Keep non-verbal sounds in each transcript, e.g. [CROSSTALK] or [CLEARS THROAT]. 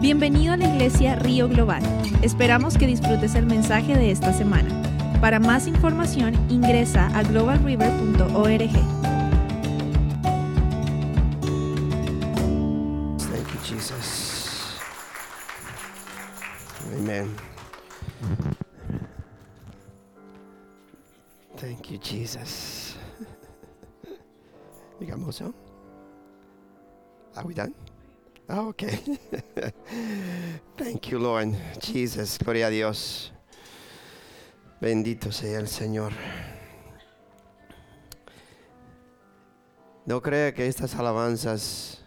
Bienvenido a la iglesia Río Global. Esperamos que disfrutes el mensaje de esta semana. Para más información ingresa a globalriver.org. Thank you, Jesus. Amen. Thank you, Jesus. [LAUGHS] We done? Ah, okay. [LAUGHS] Thank you, Lord. Jesus, gloria a Dios. Bendito sea el Señor. ¿No cree que estas alabanzas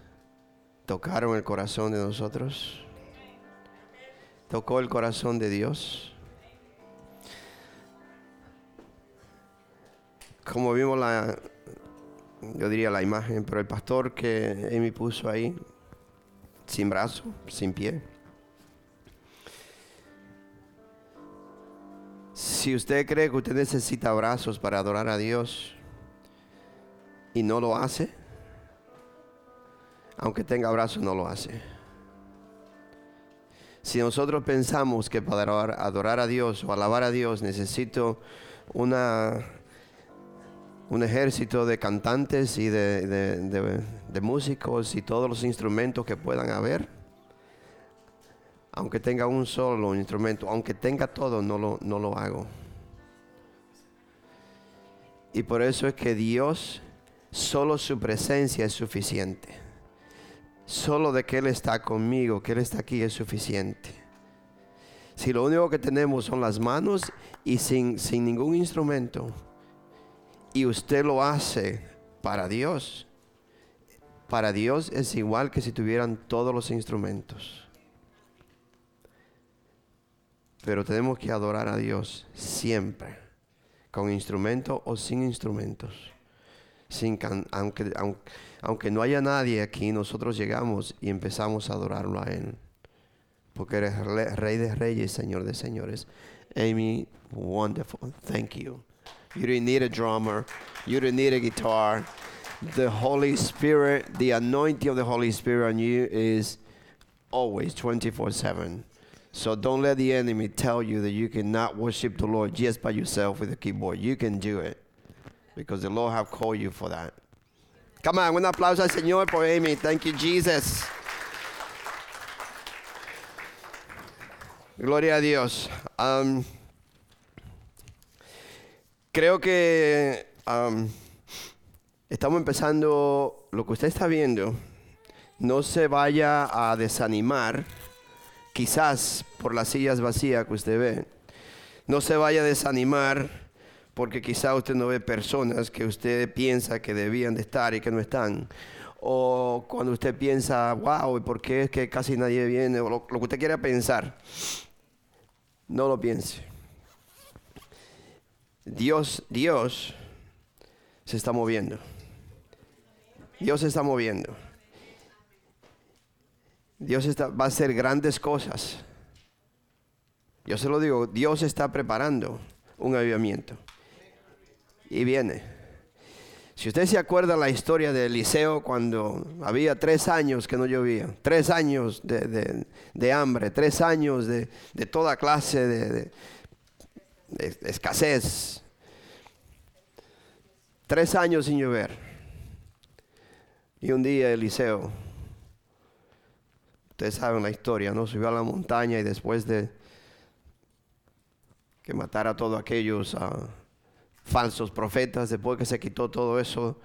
tocaron el corazón de nosotros? ¿Tocó el corazón de Dios? Como vimos la, yo diría la imagen, pero el pastor que Amy puso ahí, sin brazo, sin pie. Si usted cree que usted necesita brazos para adorar a Dios y no lo hace, aunque tenga brazos no lo hace. Si nosotros pensamos que para adorar a Dios o alabar a Dios necesito una, un ejército de cantantes y de, de- de- músicos y todos los instrumentos que puedan haber, aunque tenga un solo instrumento, aunque tenga todo, no lo, no lo hago. Y por eso es que Dios, solo su presencia es suficiente. Solo de que Él está conmigo, que Él está aquí es suficiente. Si lo único que tenemos son las manos y sin, sin ningún instrumento, y usted lo hace para Dios, para Dios es igual que si tuvieran todos los instrumentos. Pero tenemos que adorar a Dios siempre, con instrumento o sin instrumentos. Sin aunque, aunque, aunque no haya nadie aquí, nosotros llegamos y empezamos a adorarlo a Él. Porque eres re- Rey de Reyes, Señor de Señores. Amy, wonderful. Thank you. You didn't need a drummer. You didn't need a guitar. The Holy Spirit, the anointing of the Holy Spirit on you is always 24 7. So don't let the enemy tell you that you cannot worship the Lord just by yourself with a keyboard. You can do it because the Lord have called you for that. Come on, un aplauso al Señor por Amy. Thank you, Jesus. Gloria a Dios. Um, creo que um, estamos empezando lo que usted está viendo. No se vaya a desanimar, quizás por las sillas vacías que usted ve. No se vaya a desanimar porque quizás usted no ve personas que usted piensa que debían de estar y que no están. O cuando usted piensa, wow, ¿y por qué es que casi nadie viene? O lo que usted quiera pensar. No lo piense. Dios, Dios se está moviendo. Dios se está moviendo. Dios está, va a hacer grandes cosas. Yo se lo digo, Dios está preparando un avivamiento. Y viene. Si usted se acuerda la historia de Eliseo cuando había tres años que no llovía, tres años de, de- de hambre, tres años de, de toda clase de, escasez, tres años sin llover. Y un día Eliseo, ustedes saben la historia, ¿no? Subió a la montaña y después de que matara a todos aquellos ah, falsos profetas, después que se quitó todo eso,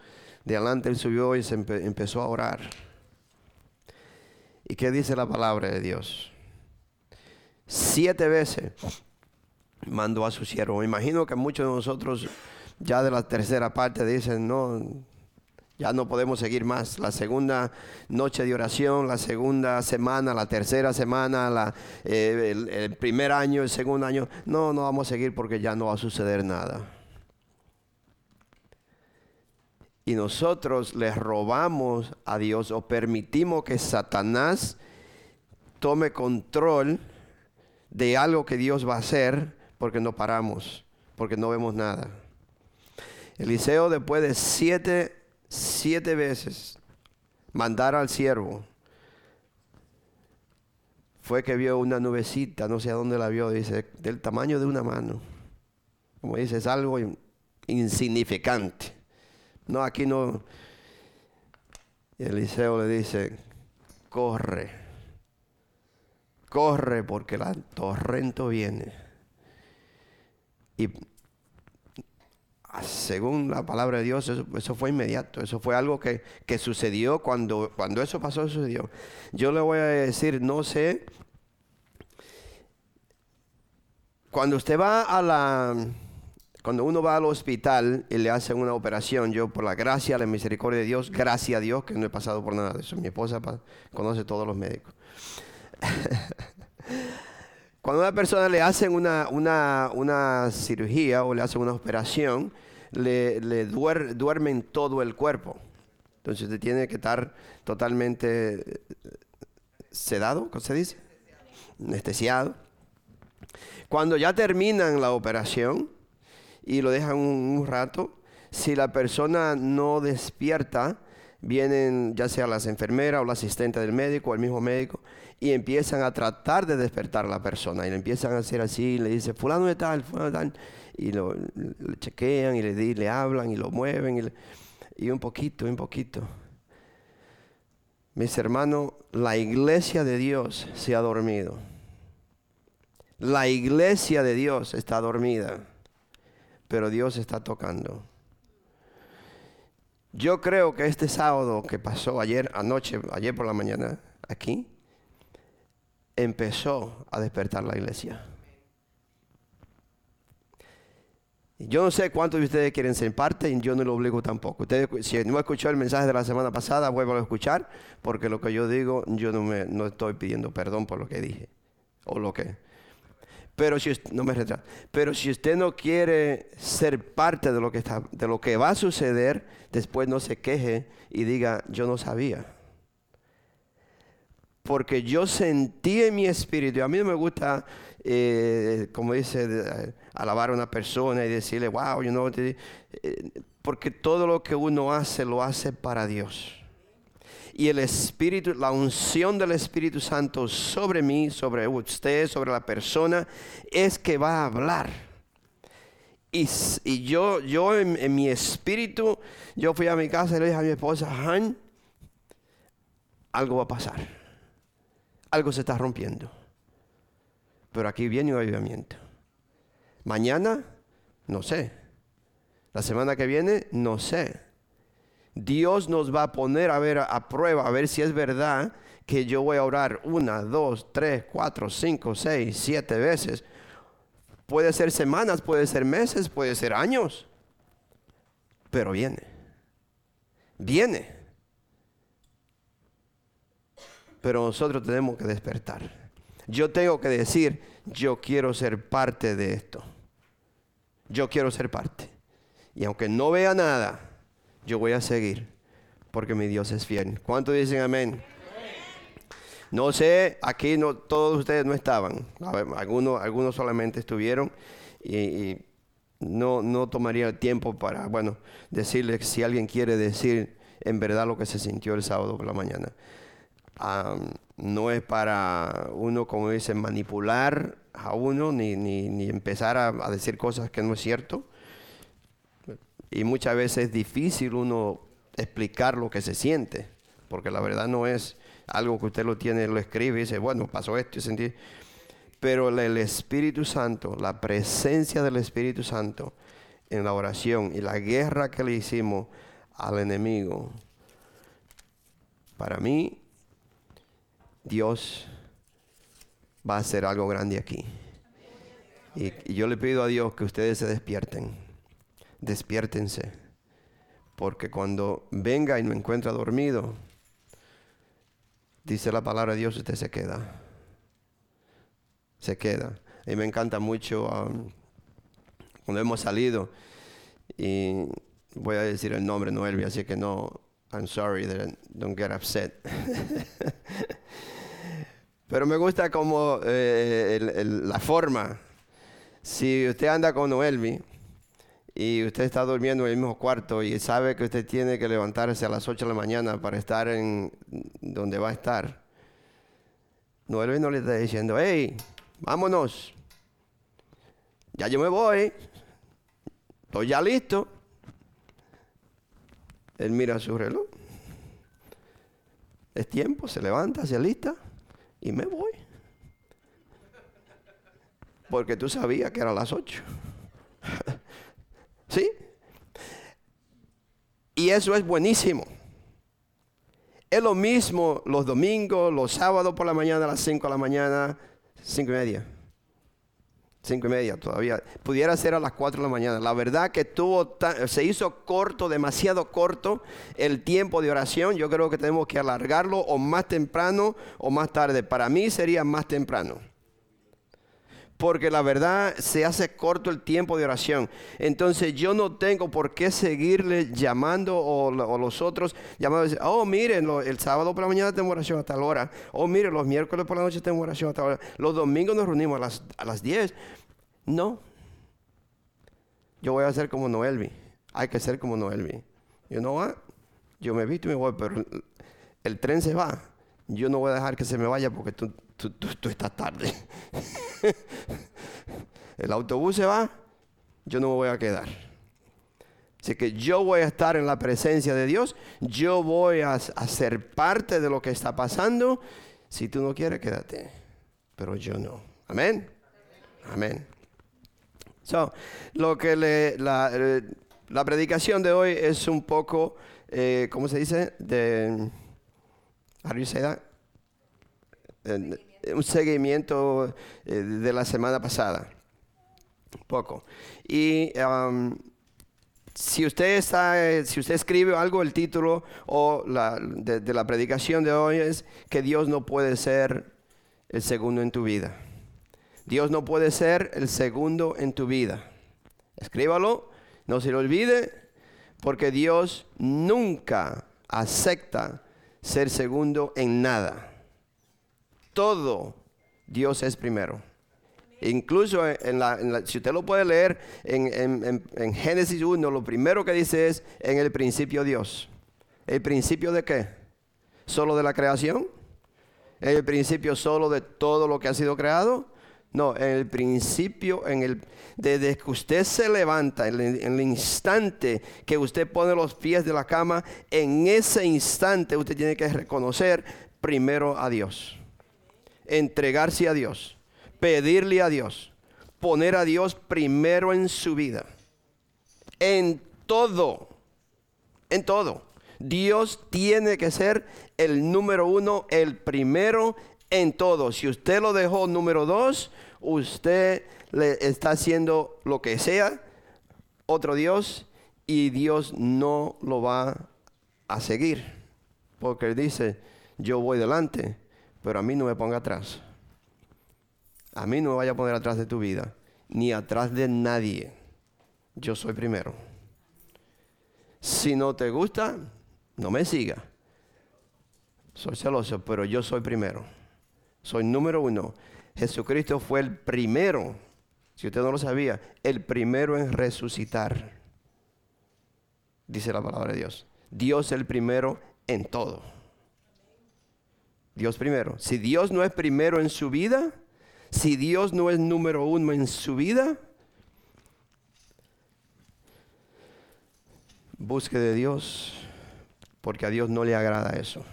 de adelante él subió y se empe- empezó a orar. ¿Y qué dice la palabra de Dios? Siete veces mandó a su siervo. Me imagino que muchos de nosotros ya de la tercera parte dicen, no, ya no podemos seguir más. La segunda noche de oración, la segunda semana, la tercera semana, eh, el, el primer año, el segundo año. No, no vamos a seguir porque ya no va a suceder nada. Y nosotros le robamos a Dios o permitimos que Satanás tome control de algo que Dios va a hacer porque no paramos, porque no vemos nada. Eliseo después de siete, siete veces mandar al siervo fue que vio una nubecita, no sé a dónde la vio, dice, del tamaño de una mano. Como dice, es algo insignificante. No, aquí no. Eliseo le dice, corre, corre porque el torrento viene. Y según la palabra de Dios, eso, fue inmediato, eso fue algo que, sucedió cuando, cuando eso pasó, sucedió. Yo le voy a decir, no sé, cuando usted va a la, cuando uno va al hospital y le hacen una operación, yo por la gracia, la misericordia de Dios, gracias a Dios que no he pasado por nada de eso. Mi esposa conoce todos los médicos. [LAUGHS] Cuando a una persona le hacen una, una cirugía o le hacen una operación, le, duermen todo el cuerpo. Entonces usted tiene que estar totalmente eh, sedado, ¿cómo se dice? Anestesiado. Cuando ya terminan la operación y lo dejan un, rato, si la persona no despierta, vienen ya sea las enfermeras o la asistente del médico o el mismo médico y empiezan a tratar de despertar a la persona y le empiezan a hacer así, le dice fulano de tal, fulano de tal y lo, chequean y le, le hablan y lo mueven y, un poquito, un poquito. Mis hermanos, la iglesia de Dios se ha dormido. La iglesia de Dios está dormida, pero Dios está tocando. Yo creo que este sábado que pasó ayer anoche, ayer por la mañana, aquí, empezó a despertar la iglesia. Yo no sé cuántos de ustedes quieren ser parte y yo no lo obligo tampoco. Ustedes, si no escuchó el mensaje de la semana pasada, vuelvo a escuchar, porque lo que yo digo, yo no, me, no estoy pidiendo perdón por lo que dije. O lo que. Pero si no me retraso. Pero si usted no quiere ser parte de lo que está, de lo que va a suceder, después no se queje y diga, yo no sabía. Porque yo sentí en mi espíritu, a mí no me gusta eh, como dice, alabar a una persona y decirle, wow, you know, eh, porque todo lo que uno hace lo hace para Dios. Y el Espíritu, la unción del Espíritu Santo sobre mí, sobre usted, sobre la persona, es que va a hablar. Y, yo, yo en, mi espíritu, yo fui a mi casa y le dije a mi esposa, Han, algo va a pasar. Algo se está rompiendo. Pero aquí viene un avivamiento. Mañana, no sé. La semana que viene, no sé. Dios nos va a poner a ver a, prueba, a ver si es verdad que yo voy a orar una, dos, tres, cuatro, cinco, seis, siete veces. Puede ser semanas, puede ser meses, puede ser años. Pero viene. Viene. Pero nosotros tenemos que despertar. Yo tengo que decir, yo quiero ser parte de esto. Yo quiero ser parte. Y aunque no vea nada, yo voy a seguir, porque mi Dios es fiel. ¿Cuántos dicen amén? No sé, aquí no, todos ustedes no estaban. algunos, algunos solamente estuvieron y, no, no tomaría tiempo para, bueno, decirles si alguien quiere decir en verdad lo que se sintió el sábado por la mañana no es para uno, como dicen, manipular a uno ni, ni, empezar a, decir cosas que no es cierto. Y muchas veces es difícil uno explicar lo que se siente, porque la verdad no es algo que usted lo tiene, lo escribe y dice, bueno, pasó esto sentí. Pero el Espíritu Santo, la presencia del Espíritu Santo en la oración y la guerra que le hicimos al enemigo, para mí Dios va a hacer algo grande aquí. Y, yo le pido a Dios que ustedes se despierten. Despiértense. Porque cuando venga y no encuentra dormido, dice la palabra de Dios, usted se queda. Se queda. Y me encanta mucho um, cuando hemos salido. Y voy a decir el nombre, Noelvi, así que no, I'm sorry, don't get upset. [LAUGHS] Pero me gusta como eh, la forma. Si usted anda con Noelmi y usted está durmiendo en el mismo cuarto y sabe que usted tiene que levantarse a las 8 de la mañana para estar en donde va a estar, Noel no le está diciendo, hey, vámonos. Ya yo me voy. Estoy ya listo. Él mira su reloj. Es tiempo, se levanta, se lista y me voy. Porque tú sabías que era las 8. [LAUGHS] ¿Sí? Y eso es buenísimo. Es lo mismo los domingos, los sábados por la mañana a las 5 de la mañana, 5 y media. 5 y media todavía. Pudiera ser a las 4 de la mañana. La verdad que tuvo se hizo corto, demasiado corto el tiempo de oración. Yo creo que tenemos que alargarlo o más temprano o más tarde. Para mí sería más temprano porque la verdad se hace corto el tiempo de oración. Entonces yo no tengo por qué seguirle llamando o, los otros llamando, oh miren, el sábado por la mañana tengo oración hasta la hora, oh miren, los miércoles por la noche tengo oración hasta la hora, los domingos nos reunimos a las, a las 10. No, yo voy a ser como Noelvi, hay que ser como Noelvi. Yo no va, yo me visto y me voy, pero el tren se va, yo no voy a dejar que se me vaya porque tú tú, estás tarde. [LAUGHS] El autobús se va, yo no me voy a quedar. Así que yo voy a estar en la presencia de Dios, yo voy a, ser parte de lo que está pasando. Si tú no quieres, quédate. Pero yo no. Amén. Amén. So, lo que le, la, eh, la, predicación de hoy es un poco, eh, ¿cómo se dice? De, how? Un seguimiento eh, de la semana pasada. Poco. Y um, si usted está, si usted escribe algo, el título o la, de, la predicación de hoy es que Dios no puede ser el segundo en tu vida. Dios no puede ser el segundo en tu vida. Escríbalo, no se lo olvide, porque Dios nunca acepta ser segundo en nada todo Dios es primero. Incluso en la, si usted lo puede leer en, Génesis 1, lo primero que dice es en el principio Dios. ¿El principio de qué? ¿Solo de la creación? ¿En el principio solo de todo lo que ha sido creado? No, en el principio, en el, desde que usted se levanta, en el instante que usted pone los pies de la cama, en ese instante usted tiene que reconocer primero a Dios entregarse a Dios, pedirle a Dios, poner a Dios primero en su vida. En todo, en todo. Dios tiene que ser el número uno, el primero en todo. Si usted lo dejó número dos, usted le está haciendo lo que sea, otro Dios, y Dios no lo va a seguir. Porque dice, yo voy delante pero a mí no me ponga atrás. A mí no me vaya a poner atrás de tu vida, ni atrás de nadie. Yo soy primero. Si no te gusta, no me siga. Soy celoso, pero yo soy primero. Soy número uno. Jesucristo fue el primero, si usted no lo sabía, el primero en resucitar. Dice la palabra de Dios. Dios el primero en todo. Dios primero. Si Dios no es primero en su vida, si Dios no es número uno en su vida, busque de Dios, porque a Dios no le agrada eso.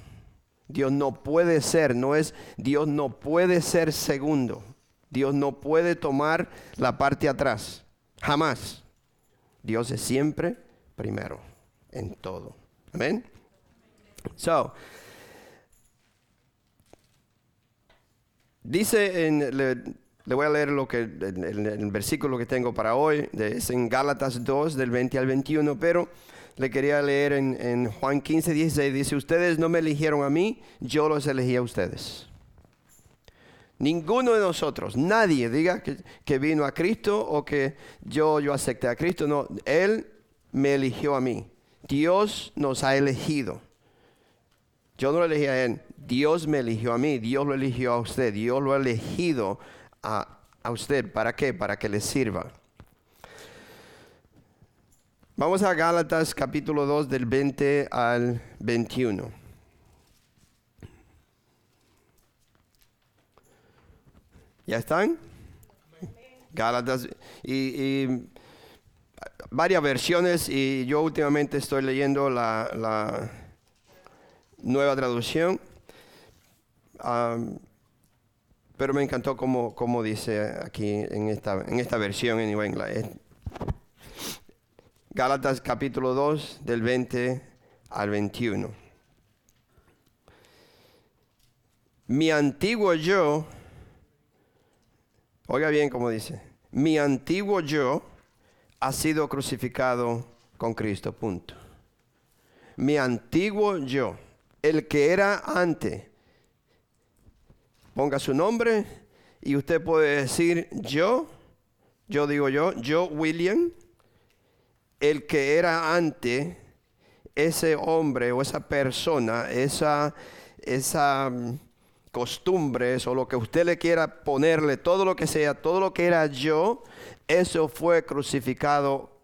Dios no puede ser, no es, Dios no puede ser segundo. Dios no puede tomar la parte atrás, jamás. Dios es siempre primero en todo. Amén. So, Dice, en, le, voy a leer lo que, el, versículo que tengo para hoy, es en Gálatas 2, del 20 al 21, pero le quería leer en, Juan 15, 16, dice, ustedes no me eligieron a mí, yo los elegí a ustedes. Ninguno de nosotros, nadie diga que, que, vino a Cristo o que yo, yo acepté a Cristo, no, Él me eligió a mí. Dios nos ha elegido. Yo no lo elegí a Él, Dios me eligió a mí, Dios lo eligió a usted, Dios lo ha elegido a, usted. ¿Para qué? Para que le sirva. Vamos a Gálatas capítulo 2 del 20 al 21. ¿Ya están? Gálatas y, varias versiones y yo últimamente estoy leyendo la, nueva traducción. Pero me encantó como, como, dice aquí en esta, en esta versión en New England. Gálatas capítulo 2 del 20 al 21. Mi antiguo yo Oiga bien como dice, mi antiguo yo ha sido crucificado con Cristo, punto. Mi antiguo yo, el que era antes, ponga su nombre y usted puede decir yo, yo digo yo, yo William, el que era antes, ese hombre o esa persona, esa, esa costumbres o lo que usted le quiera ponerle, todo lo que sea, todo lo que era yo, eso fue crucificado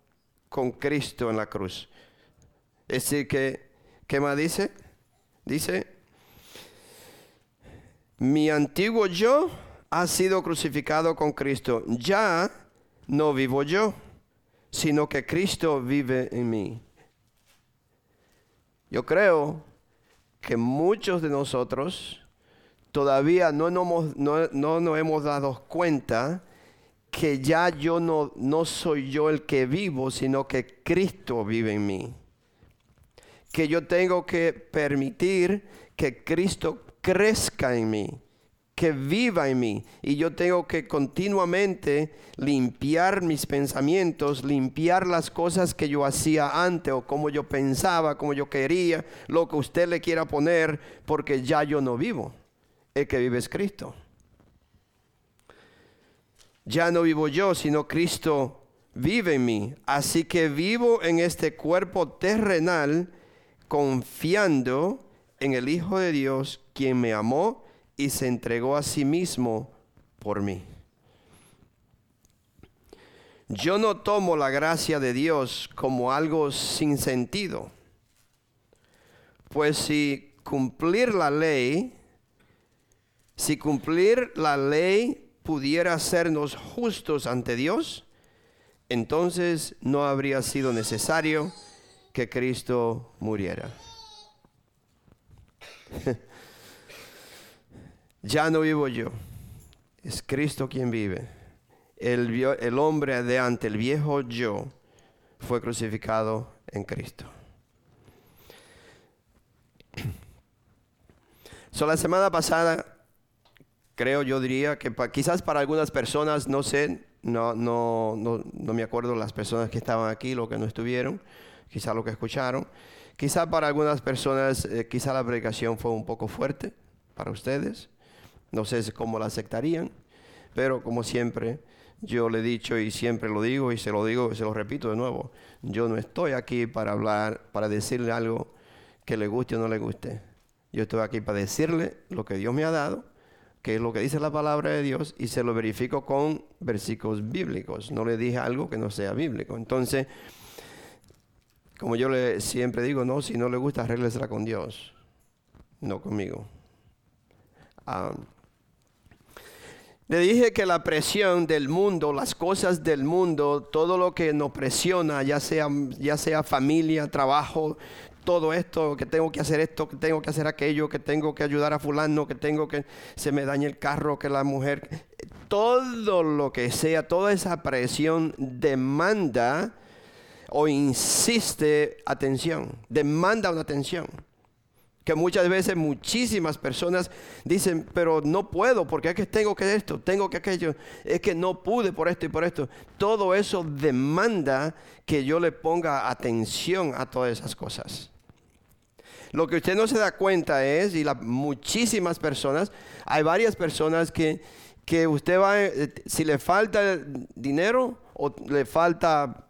con Cristo en la cruz. Es decir, que, ¿qué más dice? Dice, mi antiguo yo ha sido crucificado con Cristo. Ya no vivo yo, sino que Cristo vive en mí. Yo creo que muchos de nosotros todavía no nos, no, hemos dado cuenta que ya yo no, no soy yo el que vivo, sino que Cristo vive en mí. Que yo tengo que permitir que Cristo crezca en mí, que viva en mí. Y yo tengo que continuamente limpiar mis pensamientos, limpiar las cosas que yo hacía antes o como yo pensaba, como yo quería, lo que usted le quiera poner, porque ya yo no vivo el que vive es Cristo. Ya no vivo yo, sino Cristo vive en mí. Así que vivo en este cuerpo terrenal confiando en el Hijo de Dios, quien me amó y se entregó a sí mismo por mí. Yo no tomo la gracia de Dios como algo sin sentido, pues si cumplir la ley si cumplir la ley pudiera hacernos justos ante Dios, entonces no habría sido necesario que Cristo muriera. [LAUGHS] ya no vivo yo, es Cristo quien vive. El, el hombre de ante, el viejo yo, fue crucificado en Cristo. [CLEARS THROAT] So, la semana pasada creo, yo diría que quizás para algunas personas, no sé, no, no, no, me acuerdo las personas que estaban aquí, lo que no estuvieron, quizás lo que escucharon. Quizás para algunas personas, eh, quizás la predicación fue un poco fuerte para ustedes. No sé cómo la aceptarían, pero como siempre, yo le he dicho y siempre lo digo y se lo digo, se lo repito de nuevo. Yo no estoy aquí para hablar, para decirle algo que le guste o no le guste. Yo estoy aquí para decirle lo que Dios me ha dado que es lo que dice la palabra de Dios, y se lo verifico con versículos bíblicos. No le dije algo que no sea bíblico. Entonces, como yo le siempre digo, no, si no le gusta, arréglesela con Dios, no conmigo. Ah, le dije que la presión del mundo, las cosas del mundo, todo lo que nos presiona, ya sea, ya sea familia, trabajo, todo esto, que tengo que hacer esto, que tengo que hacer aquello, que tengo que ayudar a fulano, que tengo que se me dañe el carro, que la mujer, todo lo que sea, toda esa presión demanda o insiste atención, demanda una atención que muchas veces muchísimas personas dicen, pero no puedo porque es que tengo que esto, tengo que aquello, es que no pude por esto y por esto. Todo eso demanda que yo le ponga atención a todas esas cosas. Lo que usted no se da cuenta es, y muchísimas personas, hay varias personas que, que usted va, eh, si le falta dinero o le falta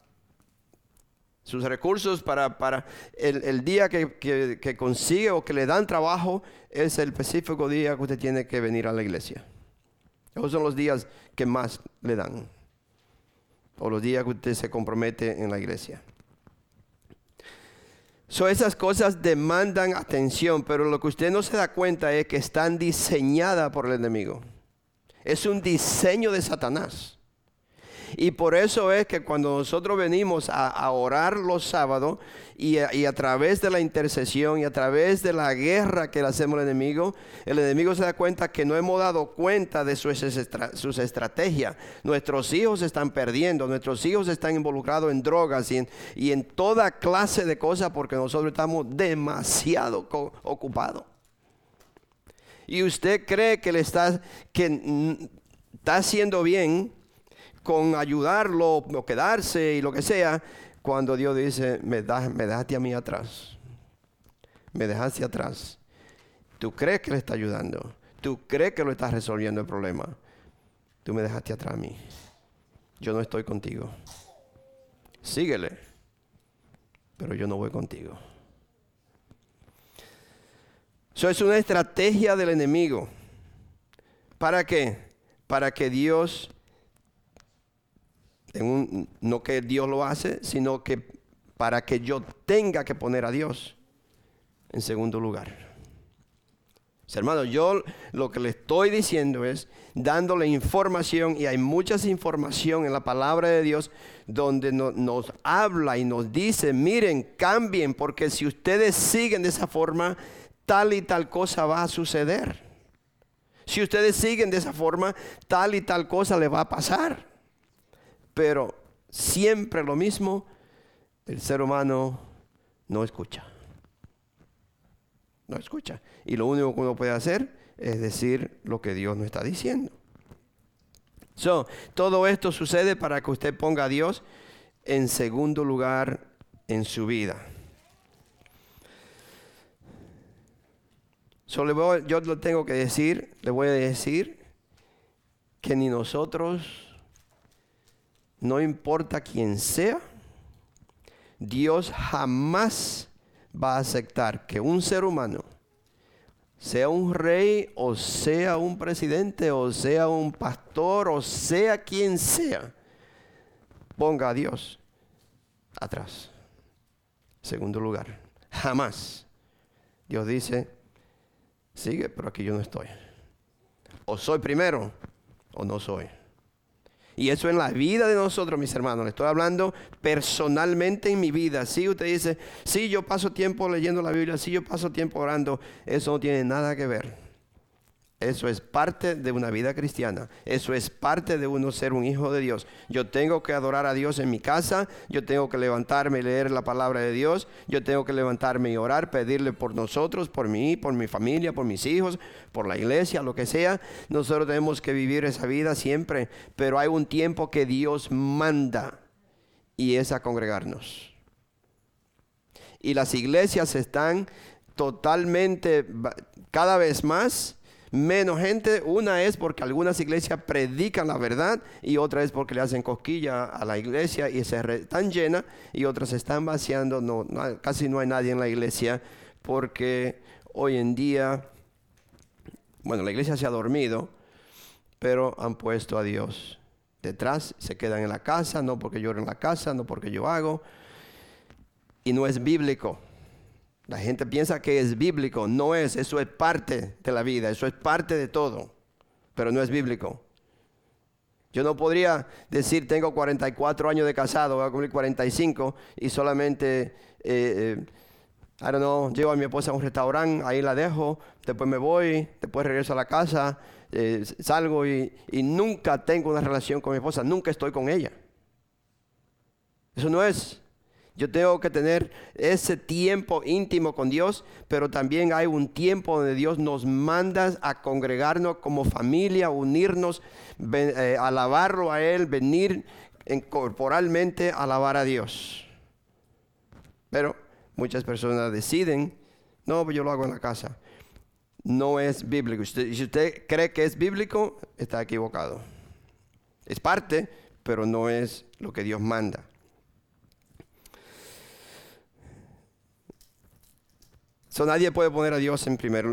sus recursos para, para el, día que, consigue o que le dan trabajo, es el específico día que usted tiene que venir a la iglesia. Esos son los días que más le dan. O los días que usted se compromete en la iglesia. So, esas cosas demandan atención, pero lo que usted no se da cuenta es que están diseñadas por el enemigo. Es un diseño de Satanás. Y por eso es que cuando nosotros venimos a, orar los sábados y a, través de la intercesión y a través de la guerra que le hacemos al enemigo, el enemigo se da cuenta que no hemos dado cuenta de sus, estrategias. Nuestros hijos están perdiendo, nuestros hijos están involucrados en drogas y en, y en toda clase de cosas porque nosotros estamos demasiado ocupados. Y usted cree que le está, que está haciendo bien con ayudarlo o quedarse y lo que sea, cuando Dios dice, me, me dejaste a mí atrás. Me dejaste atrás. Tú crees que le está ayudando. Tú crees que lo estás resolviendo el problema. Tú me dejaste atrás a mí. Yo no estoy contigo. Síguele. Pero yo no voy contigo. Eso es una estrategia del enemigo. ¿Para qué? Para que Dios no que Dios lo hace, sino que para que yo tenga que poner a Dios en segundo lugar. Hermano, yo lo que le estoy diciendo es dándole información y hay muchas información en la palabra de Dios donde nos habla y nos dice, miren, cambien, porque si ustedes siguen de esa forma, tal y tal cosa va a suceder. Si ustedes siguen de esa forma, tal y tal cosa le va a pasar pero siempre lo mismo, el ser humano no escucha. No escucha. Y lo único que uno puede hacer es decir lo que Dios no está diciendo. So, todo esto sucede para que usted ponga a Dios en segundo lugar en su vida. yo lo tengo que decir, le voy a decir que ni nosotros no importa quién sea, Dios jamás va a aceptar que un ser humano, sea un rey o sea un presidente o sea un pastor o sea quien sea, ponga a Dios atrás. Segundo lugar, jamás. Dios dice, sigue, pero aquí yo no estoy. O soy primero o no soy. Y eso en la vida de nosotros, mis hermanos. Le estoy hablando personalmente en mi vida. Si usted dice, sí, yo paso tiempo leyendo la Biblia, sí, yo paso tiempo orando. Eso no tiene nada que ver. Eso es parte de una vida cristiana. Eso es parte de uno ser un hijo de Dios. Yo tengo que adorar a Dios en mi casa. Yo tengo que levantarme y leer la palabra de Dios. Yo tengo que levantarme y orar, pedirle por nosotros, por mí, por mi familia, por mis hijos, por la iglesia, lo que sea. Nosotros tenemos que vivir esa vida siempre. Pero hay un tiempo que Dios manda y es a congregarnos. Y las iglesias están totalmente, cada vez más, menos gente. Una es porque algunas iglesias predican la verdad y otra es porque le hacen cosquilla a la iglesia y se están llenas y otras están vaciando. No, casi no hay nadie en la iglesia porque hoy en día, bueno, la iglesia se ha dormido, pero han puesto a Dios detrás, se quedan en la casa, no porque yo en la casa, no porque yo hago, y no es bíblico. La gente piensa que es bíblico, no es, eso es parte de la vida, eso es parte de todo, pero no es bíblico. Yo no podría decir tengo 44 años de casado, voy a cumplir 45 y solamente, eh, eh, I don't know, llevo a mi esposa a un restaurante, ahí la dejo, después me voy, después regreso a la casa, eh, salgo y nunca tengo una relación con mi esposa, nunca estoy con ella. Eso no es yo tengo que tener ese tiempo íntimo con Dios, pero también hay un tiempo donde Dios nos manda a congregarnos como familia, unirnos, eh, alabarlo a Él, venir corporalmente a alabar a Dios. Pero muchas personas deciden, no, pues yo lo hago en la casa. No es bíblico. si usted cree que es bíblico, está equivocado. Es parte, pero no es lo que Dios manda. Nadie puede poner a Dios en primer,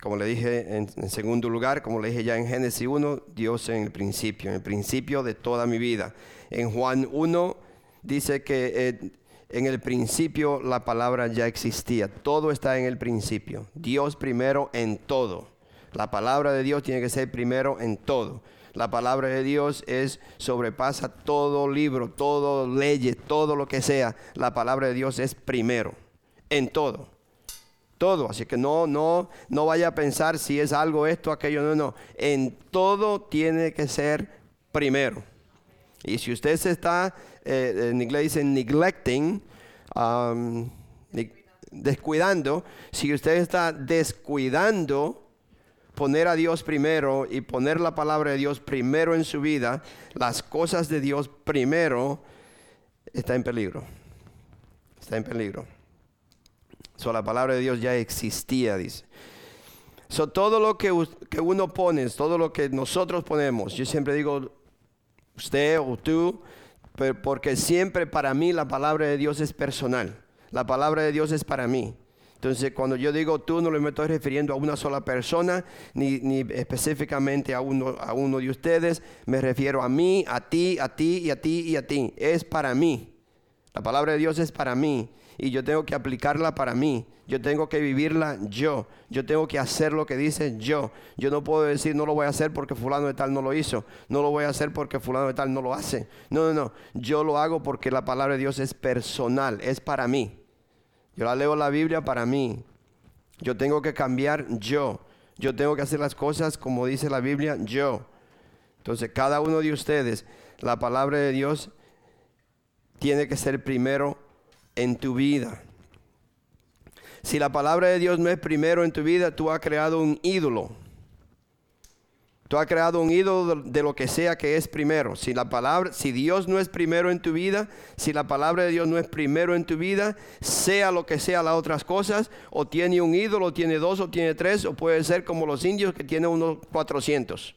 como le dije, en, segundo lugar, como le dije ya en Génesis 1, Dios en el principio, en el principio de toda mi vida. En Juan 1 dice que eh, en el principio la palabra ya existía, todo está en el principio, Dios primero en todo. La palabra de Dios tiene que ser primero en todo. La palabra de Dios es sobrepasa todo libro, todo ley, todo lo que sea. La palabra de Dios es primero en todo. Todo, así que no no no vaya a pensar si es algo esto aquello no no. En todo tiene que ser primero. Y si usted se está eh, en inglés dicen neglecting um, descuidando, si usted está descuidando poner a Dios primero y poner la palabra de Dios primero en su vida, las cosas de Dios primero, está en peligro. Está en peligro. So, la palabra de Dios ya existía, dice. So, todo lo que, que uno pone, todo lo que nosotros ponemos, yo siempre digo, usted o tú, porque siempre para mí la palabra de Dios es personal. La palabra de Dios es para mí. Entonces, cuando yo digo tú, no me estoy refiriendo a una sola persona, ni, ni, específicamente a uno, a uno de ustedes. Me refiero a mí, a ti, a ti y a ti y a ti. Es para mí. La palabra de Dios es para mí. Y yo tengo que aplicarla para mí. Yo tengo que vivirla yo. Yo tengo que hacer lo que dice yo. Yo no puedo decir no lo voy a hacer porque fulano de tal no lo hizo. No lo voy a hacer porque fulano de tal no lo hace. No, no, no. Yo lo hago porque la palabra de Dios es personal. Es para mí. Yo la leo la Biblia para mí. Yo tengo que cambiar yo. Yo tengo que hacer las cosas como dice la Biblia yo. Entonces, cada uno de ustedes, la palabra de Dios tiene que ser primero en tu vida. Si la palabra de Dios no es primero en tu vida, tú has creado un ídolo. Tú has creado un ídolo de lo que sea que es primero. Si la palabra, si Dios no es primero en tu vida, si la palabra de Dios no es primero en tu vida, sea lo que sea las otras cosas, o tiene un ídolo, o tiene dos, o tiene tres, o puede ser como los indios que tienen unos 400.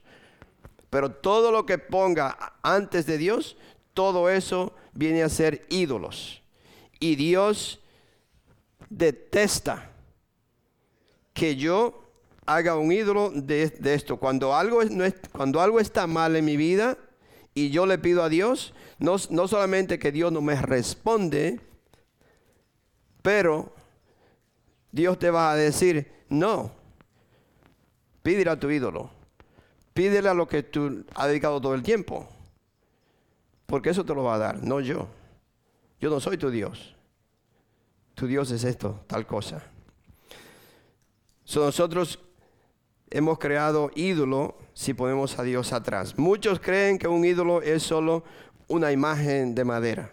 Pero todo lo que ponga antes de Dios, todo eso viene a ser ídolos. Y Dios detesta que yo haga un ídolo de, esto. Cuando algo, no es, cuando algo está mal en mi vida y yo le pido a Dios, no, no solamente que Dios no me responde, pero Dios te va a decir, no, pídele a tu ídolo, pídele a lo que tú has dedicado todo el tiempo, porque eso te lo va a dar, no yo. Yo no soy tu Dios. Tu Dios es esto, tal cosa. So nosotros hemos creado ídolo si ponemos a Dios atrás. Muchos creen que un ídolo es solo una imagen de madera.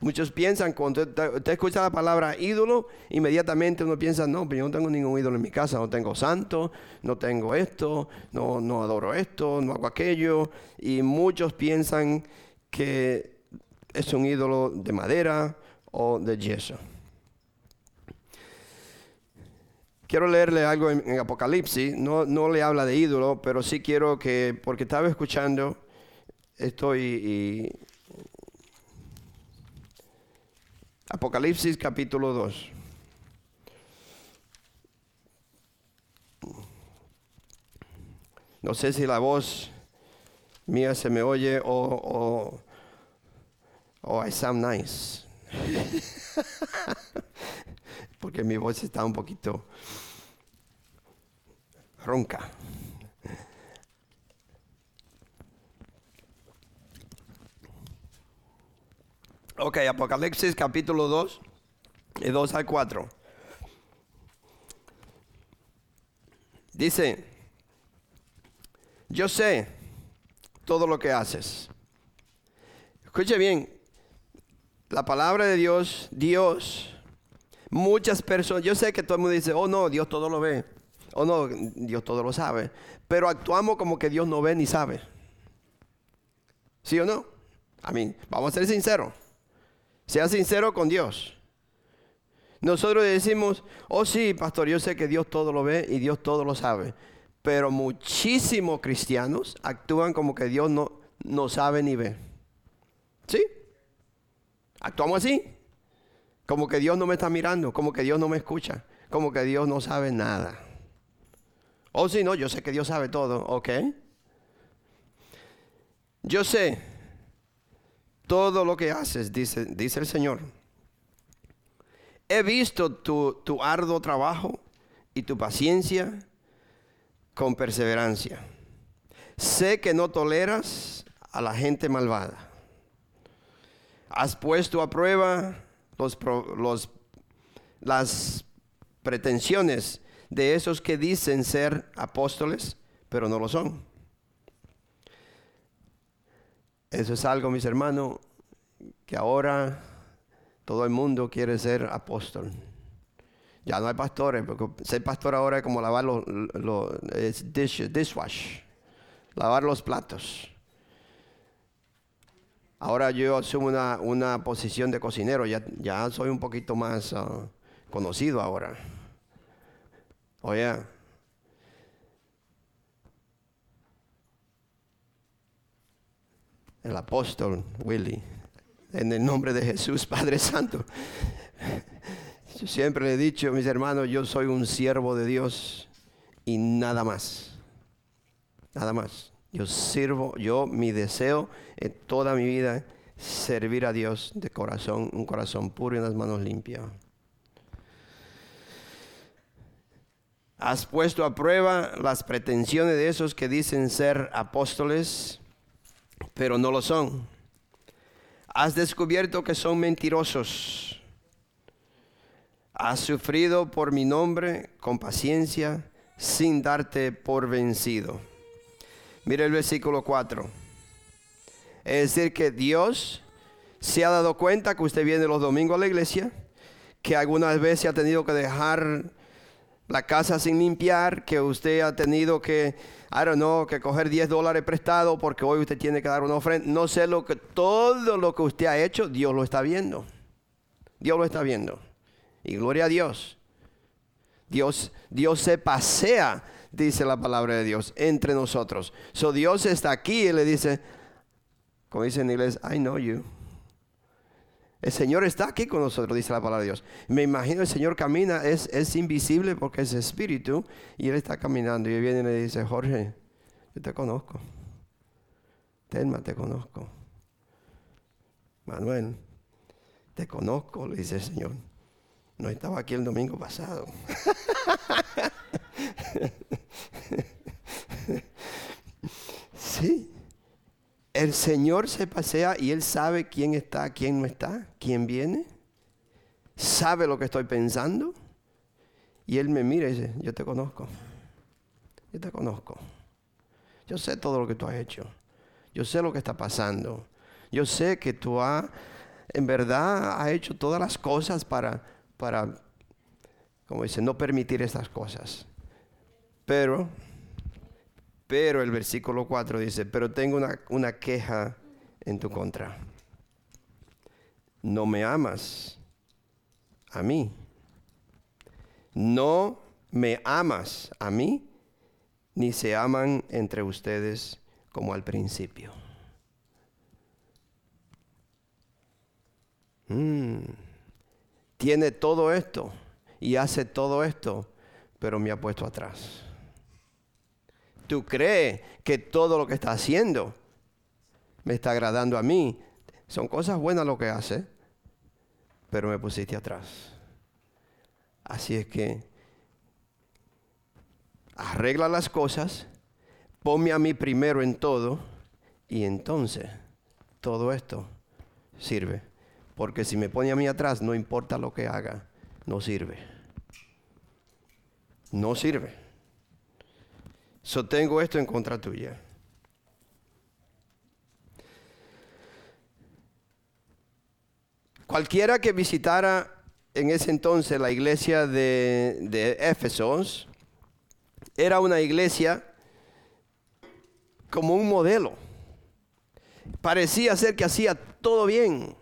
Muchos piensan, cuando usted escucha la palabra ídolo, inmediatamente uno piensa, no, pero yo no tengo ningún ídolo en mi casa, no tengo santo, no tengo esto, no, no adoro esto, no hago aquello. Y muchos piensan que es un ídolo de madera o de yeso. Quiero leerle algo en, Apocalipsis, no, no, le habla de ídolo, pero sí quiero que, porque estaba escuchando, estoy... Apocalipsis capítulo 2. No sé si la voz mía se me oye o, o, o I sound nice. [LAUGHS] Porque mi voz está un poquito ronca. Ok, Apocalipsis capítulo 2, de 2 al 4. Dice, yo sé todo lo que haces. Escuche bien, la palabra de Dios, Dios, muchas personas, yo sé que todo el mundo dice, oh no, Dios todo lo ve. O no, Dios todo lo sabe. Pero actuamos como que Dios no ve ni sabe. ¿Sí o no? A mí, vamos a ser sinceros. Sea sincero con Dios. Nosotros decimos, oh sí, pastor, yo sé que Dios todo lo ve y Dios todo lo sabe. Pero muchísimos cristianos actúan como que Dios no, no sabe ni ve. ¿Sí? Actuamos así. Como que Dios no me está mirando, como que Dios no me escucha, como que Dios no sabe nada. O si no, yo sé que Dios sabe todo, ¿ok? Yo sé todo lo que haces, dice, dice el Señor. He visto tu, tu arduo trabajo y tu paciencia, con perseverancia. Sé que no toleras a la gente malvada. Has puesto a prueba los, los, las pretensiones de esos que dicen ser apóstoles, pero no lo son. Eso es algo, mis hermanos, que ahora todo el mundo quiere ser apóstol. Ya no hay pastores, porque ser pastor ahora es como lavar los, dishwash, lavar los platos. Ahora yo asumo una, posición de cocinero, ya, ya soy un poquito más ah, conocido ahora. Oye, el apóstol Willy, en el nombre de Jesús, Padre Santo. Siempre le he dicho, mis hermanos, yo soy un siervo de Dios y nada más. Nada más. Yo sirvo, yo mi deseo en toda mi vida servir a Dios de corazón, un corazón puro y unas manos limpias. Has puesto a prueba las pretensiones de esos que dicen ser apóstoles, pero no lo son. Has descubierto que son mentirosos. Has sufrido por mi nombre con paciencia sin darte por vencido. Mire el versículo 4. Es decir, que Dios se ha dado cuenta que usted viene los domingos a la iglesia, que algunas veces ha tenido que dejar la casa sin limpiar, que usted ha tenido que, I don't que coger 10 dólares prestado porque hoy usted tiene que dar una ofrenda. No sé lo que, todo lo que usted ha hecho, Dios lo está viendo. Dios lo está viendo. Y gloria a Dios. Dios, Dios se pasea dice la palabra de Dios, entre nosotros. So Dios está aquí y le dice, como dice en inglés, I know you. El Señor está aquí con nosotros, dice la palabra de Dios. Me imagino el Señor camina, es, es invisible porque es espíritu y Él está caminando y viene y le dice, Jorge, yo te conozco. Telma, te conozco. Manuel, te conozco, le dice el Señor. No estaba aquí el domingo pasado. sí. El Señor se pasea y Él sabe quién está, quién no está, quién viene. Sabe lo que estoy pensando. Y Él me mira y dice, yo te conozco. Yo te conozco. Yo sé todo lo que tú has hecho. Yo sé lo que está pasando. Yo sé que tú has, en verdad, has hecho todas las cosas para, para, como dice, no permitir estas cosas. Pero, pero el versículo 4 dice, pero tengo una, una queja en tu contra. No me amas a mí. No me amas a mí, ni se aman entre ustedes como al principio. Mm. Tiene todo esto y hace todo esto, pero me ha puesto atrás tú crees que todo lo que está haciendo me está agradando a mí. Son cosas buenas lo que hace, pero me pusiste atrás. Así es que arregla las cosas, ponme a mí primero en todo y entonces todo esto sirve. Porque si me pone a mí atrás, no importa lo que haga, no sirve. No sirve. So tengo esto en contra tuya. Cualquiera que visitara en ese entonces la iglesia de, de Éfesos era una iglesia como un modelo. Parecía ser que hacía todo bien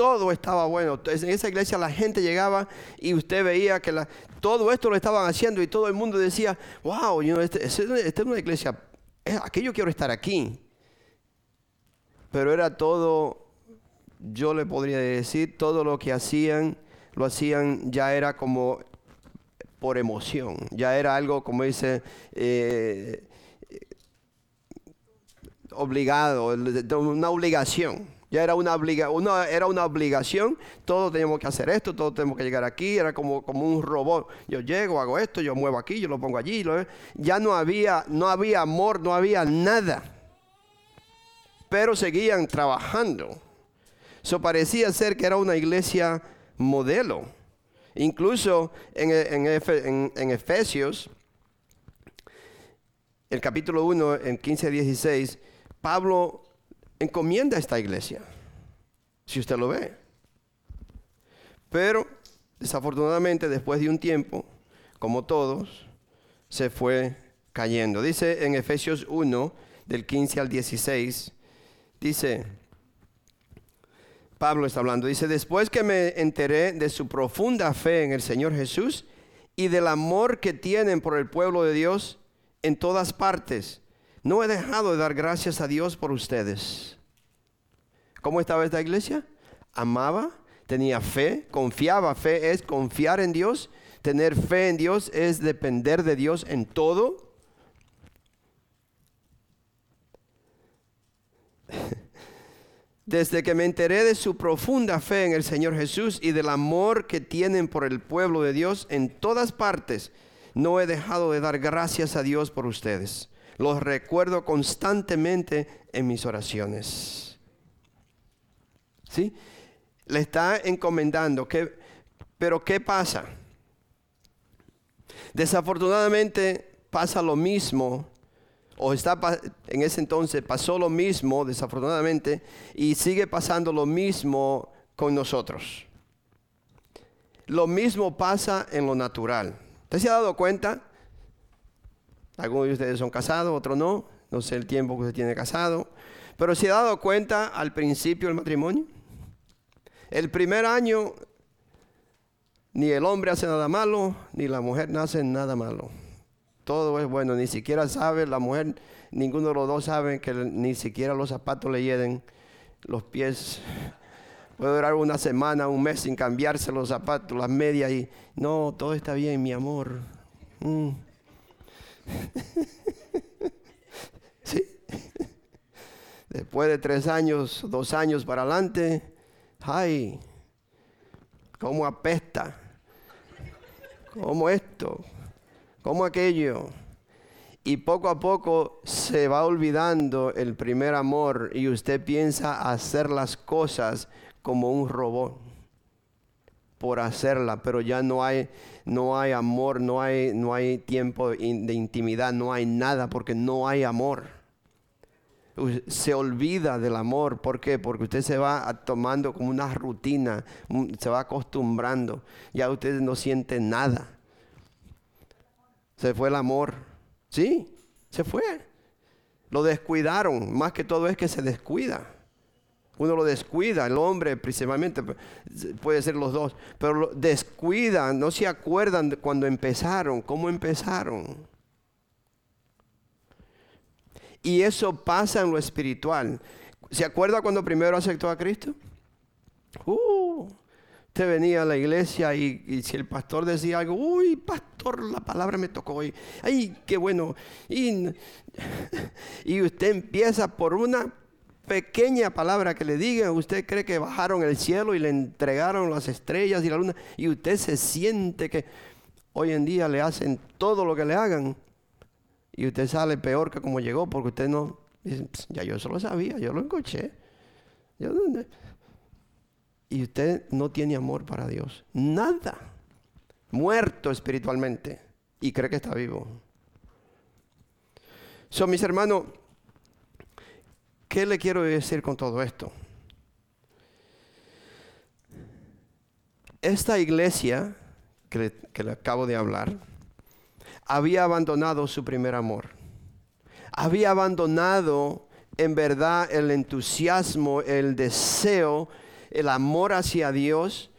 todo estaba bueno. En esa iglesia la gente llegaba y usted veía que todo esto lo estaban haciendo y todo el mundo decía, wow, esta este es una iglesia, aquí yo quiero estar aquí. Pero era todo, yo le podría decir, todo lo que hacían, lo hacían ya era como por emoción, ya era algo como dice, eh, obligado, una obligación Ya era una, obliga, una, era una obligación, todos teníamos que hacer esto, todos tenemos que llegar aquí, era como, como un robot. Yo llego, hago esto, yo muevo aquí, yo lo pongo allí. ya no había, no había amor, no había nada. Pero seguían trabajando. Eso parecía ser que era una iglesia modelo. Incluso en, en, en Efesios, el capítulo 1, en 15 16, Pablo encomienda esta iglesia, si usted lo ve. Pero desafortunadamente después de un tiempo, como todos, se fue cayendo. Dice en Efesios 1, del 15 al 16, dice, Pablo está hablando, dice, después que me enteré de su profunda fe en el Señor Jesús y del amor que tienen por el pueblo de Dios en todas partes, no he dejado de dar gracias a Dios por ustedes. ¿Cómo estaba esta iglesia? Amaba, tenía fe, confiaba. Fe es confiar en Dios. Tener fe en Dios es depender de Dios en todo. [LAUGHS] Desde que me enteré de su profunda fe en el Señor Jesús y del amor que tienen por el pueblo de Dios en todas partes, no he dejado de dar gracias a Dios por ustedes los recuerdo constantemente en mis oraciones. ¿Sí? Le está encomendando. Que, pero ¿qué pasa? Desafortunadamente pasa lo mismo, o está en ese entonces pasó lo mismo, desafortunadamente, y sigue pasando lo mismo con nosotros. Lo mismo pasa en lo natural. ¿Usted se ha dado cuenta? Algunos de ustedes son casados, otros no. No sé el tiempo que usted tiene casado. Pero se ha dado cuenta al principio del matrimonio. El primer año ni el hombre hace nada malo, ni la mujer nace nada malo. Todo es bueno, ni siquiera sabe la mujer, ninguno de los dos sabe que ni siquiera los zapatos le hieden los pies. Puede durar una semana, un mes sin cambiarse los zapatos, las medias y no, todo está bien, mi amor. Mm. [LAUGHS] sí. Después de tres años, dos años para adelante, ay, cómo apesta, cómo esto, cómo aquello. Y poco a poco se va olvidando el primer amor y usted piensa hacer las cosas como un robot por hacerla, pero ya no hay, no hay amor, no hay, no hay tiempo de intimidad, no hay nada porque no hay amor. Se olvida del amor, ¿por qué? Porque usted se va tomando como una rutina, se va acostumbrando, ya usted no siente nada. Se fue el amor, sí, se fue. Lo descuidaron, más que todo es que se descuida uno lo descuida, el hombre principalmente, puede ser los dos, pero lo descuidan, no se acuerdan cuando empezaron, cómo empezaron. Y eso pasa en lo espiritual. ¿Se acuerda cuando primero aceptó a Cristo? Uh, usted venía a la iglesia y, si el pastor decía algo, uy, pastor, la palabra me tocó hoy. Ay, qué bueno. Y, [LAUGHS] y usted empieza por una pequeña palabra que le diga, usted cree que bajaron el cielo y le entregaron las estrellas y la luna, y usted se siente que hoy en día le hacen todo lo que le hagan, y usted sale peor que como llegó, porque usted no, ya yo eso lo sabía, yo lo escuché. y usted no tiene amor para Dios, nada, muerto espiritualmente, y cree que está vivo. Son mis hermanos, ¿Qué le quiero decir con todo esto? Esta iglesia que le, acabo de hablar había abandonado su primer amor. Había abandonado en verdad el entusiasmo, el deseo, el amor hacia Dios,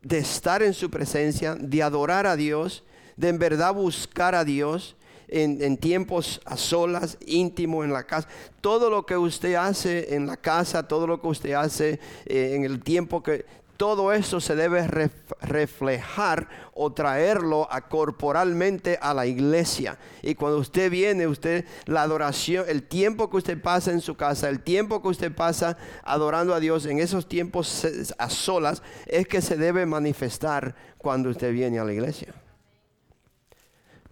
de estar en su presencia, de adorar a Dios, de en verdad buscar a Dios en, tiempos a solas, íntimo en la casa. Todo lo que usted hace en la casa, todo lo que usted hace eh, en el tiempo que todo eso se debe reflejar o traerlo a corporalmente a la iglesia. Y cuando usted viene, usted la adoración, el tiempo que usted pasa en su casa, el tiempo que usted pasa adorando a Dios en esos tiempos a solas, es que se debe manifestar cuando usted viene a la iglesia.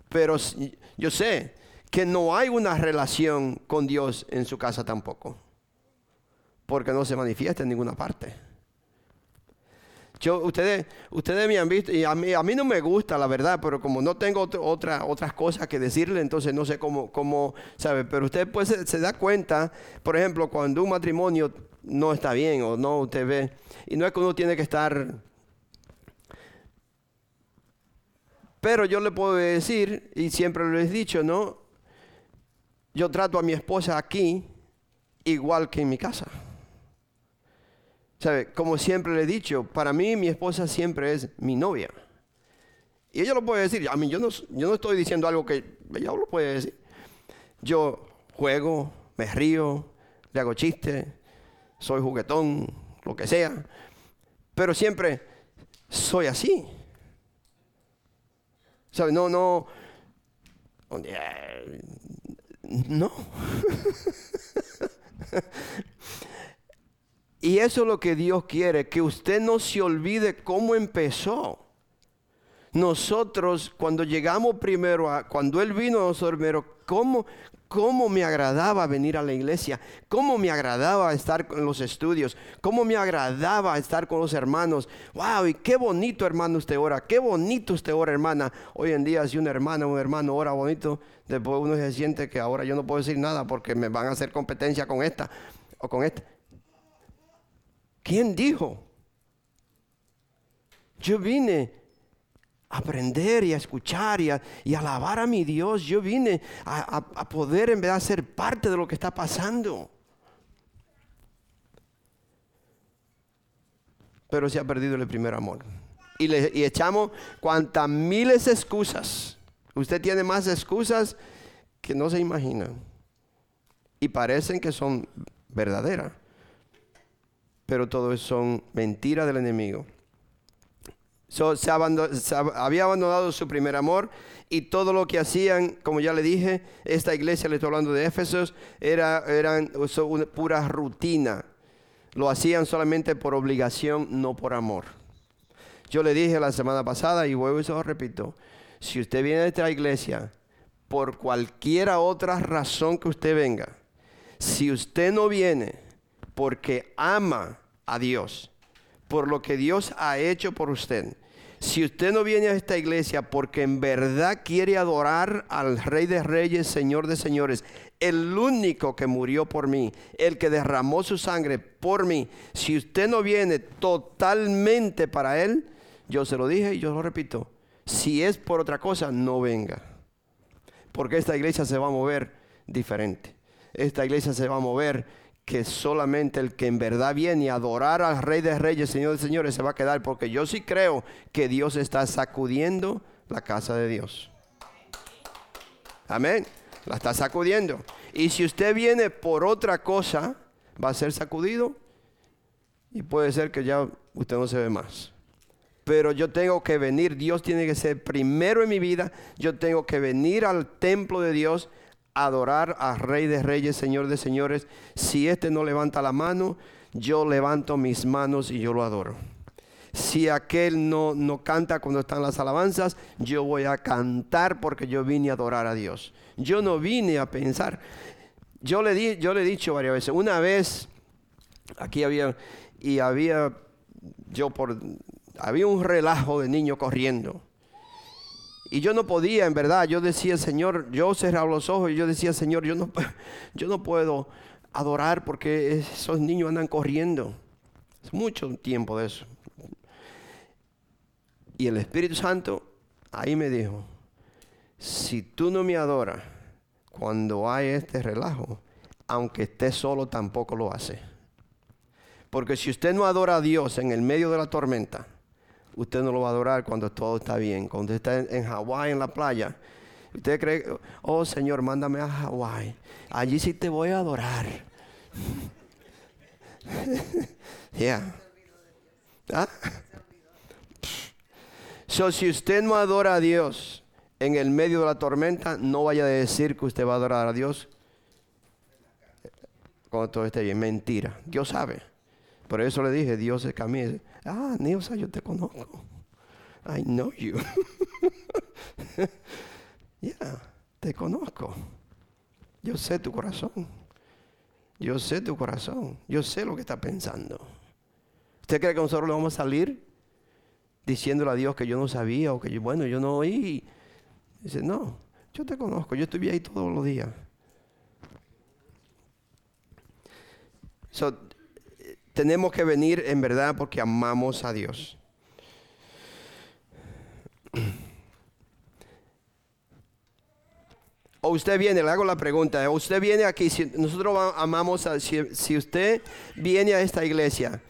Pero yo sé que no hay una relación con Dios en su casa tampoco, porque no se manifiesta en ninguna parte. Yo, ustedes, ustedes me han visto, y a mí, a mí no me gusta, la verdad, pero como no tengo otra, otras cosas que decirle, entonces no sé cómo, cómo ¿sabe? Pero usted pues se, da cuenta, por ejemplo, cuando un matrimonio no está bien o no, usted ve, y no es que uno tiene que estar... Pero yo le puedo decir, y siempre lo he dicho, ¿no? Yo trato a mi esposa aquí igual que en mi casa. ¿Sabe? Como siempre le he dicho, para mí mi esposa siempre es mi novia. Y ella lo puede decir. A mí yo no, yo no estoy diciendo algo que ella lo puede decir. Yo juego, me río, le hago chistes, soy juguetón, lo que sea. Pero siempre soy así. No, no. No. [LAUGHS] Y eso es lo que Dios quiere, que usted no se olvide cómo empezó. Nosotros, cuando llegamos primero, a, cuando Él vino a nosotros primero, ¿cómo, cómo me agradaba venir a la iglesia, cómo me agradaba estar en los estudios, cómo me agradaba estar con los hermanos. Wow, y qué bonito hermano usted ora, qué bonito usted ora hermana. Hoy en día si una hermana o un hermano ora bonito, después uno se siente que ahora yo no puedo decir nada porque me van a hacer competencia con esta o con esta. ¿Quién dijo? Yo vine aprender y a escuchar y a, alabar a mi Dios. Yo vine a, poder en verdad ser parte de lo que está pasando. Pero se ha perdido el primer amor. Y, le, echamos cuantas miles excusas. Usted tiene más excusas que no se imaginan. Y parecen que son verdaderas pero todo son mentiras del enemigo. Se, había abandonado su primer amor y todo lo que hacían, como ya le dije, esta iglesia, le estoy hablando de Éfesos, era, eran una pura rutina. Lo hacían solamente por obligación, no por amor. Yo le dije la semana pasada y vuelvo y se lo repito, si usted viene a esta iglesia por cualquier otra razón que usted venga, si usted no viene porque ama a Dios, por lo que Dios ha hecho por usted. Si usted no viene a esta iglesia porque en verdad quiere adorar al Rey de Reyes, Señor de Señores, el único que murió por mí, el que derramó su sangre por mí, si usted no viene totalmente para Él, yo se lo dije y yo lo repito, si es por otra cosa, no venga. Porque esta iglesia se va a mover diferente. Esta iglesia se va a mover que solamente el que en verdad viene a adorar al Rey de Reyes, Señor de Señores, se va a quedar, porque yo sí creo que Dios está sacudiendo la casa de Dios. Amén. La está sacudiendo. Y si usted viene por otra cosa, va a ser sacudido y puede ser que ya usted no se ve más. Pero yo tengo que venir, Dios tiene que ser primero en mi vida, yo tengo que venir al templo de Dios adorar a Rey de Reyes, Señor de Señores. Si éste no levanta la mano, yo levanto mis manos y yo lo adoro. Si aquel no, no canta cuando están las alabanzas, yo voy a cantar porque yo vine a adorar a Dios. Yo no vine a pensar. Yo le, di, yo le he dicho varias veces, una vez, aquí había, y había, yo por, había un relajo de niños corriendo. Y yo no podía, en verdad, yo decía, Señor, yo cerraba los ojos y yo decía, Señor, yo no, [LAUGHS] yo no puedo adorar porque esos niños andan corriendo. Es mucho tiempo de eso. Y el Espíritu Santo ahí me dijo, si tú no me adoras cuando hay este relajo, aunque esté solo, tampoco lo hace. Porque si usted no adora a Dios en el medio de la tormenta, usted no lo va a adorar cuando todo está bien. Cuando está en, Hawái, en la playa, usted cree, oh Señor, mándame a Hawái. Allí sí te voy a adorar. [LAUGHS] Ya. ¿Ah? So, si usted no adora a Dios en el medio de la tormenta, no vaya a decir que usted va a adorar a Dios cuando todo esté bien. Mentira. Dios sabe. Por eso le dije, Dios es camino. Ah, Nilsa, yo te conozco. I know you. [LAUGHS] yeah, te conozco. Yo sé tu corazón. Yo sé tu corazón. Yo sé lo que está pensando. ¿Usted cree que nosotros le vamos a salir diciéndole a Dios que yo no sabía o que yo, bueno, yo no oí? Dice, no, yo te conozco, yo estuve ahí todos los días. Tenemos que venir en verdad porque amamos a Dios. O usted viene, le hago la pregunta, o usted viene aquí, si nosotros amamos, a, si usted viene a esta iglesia,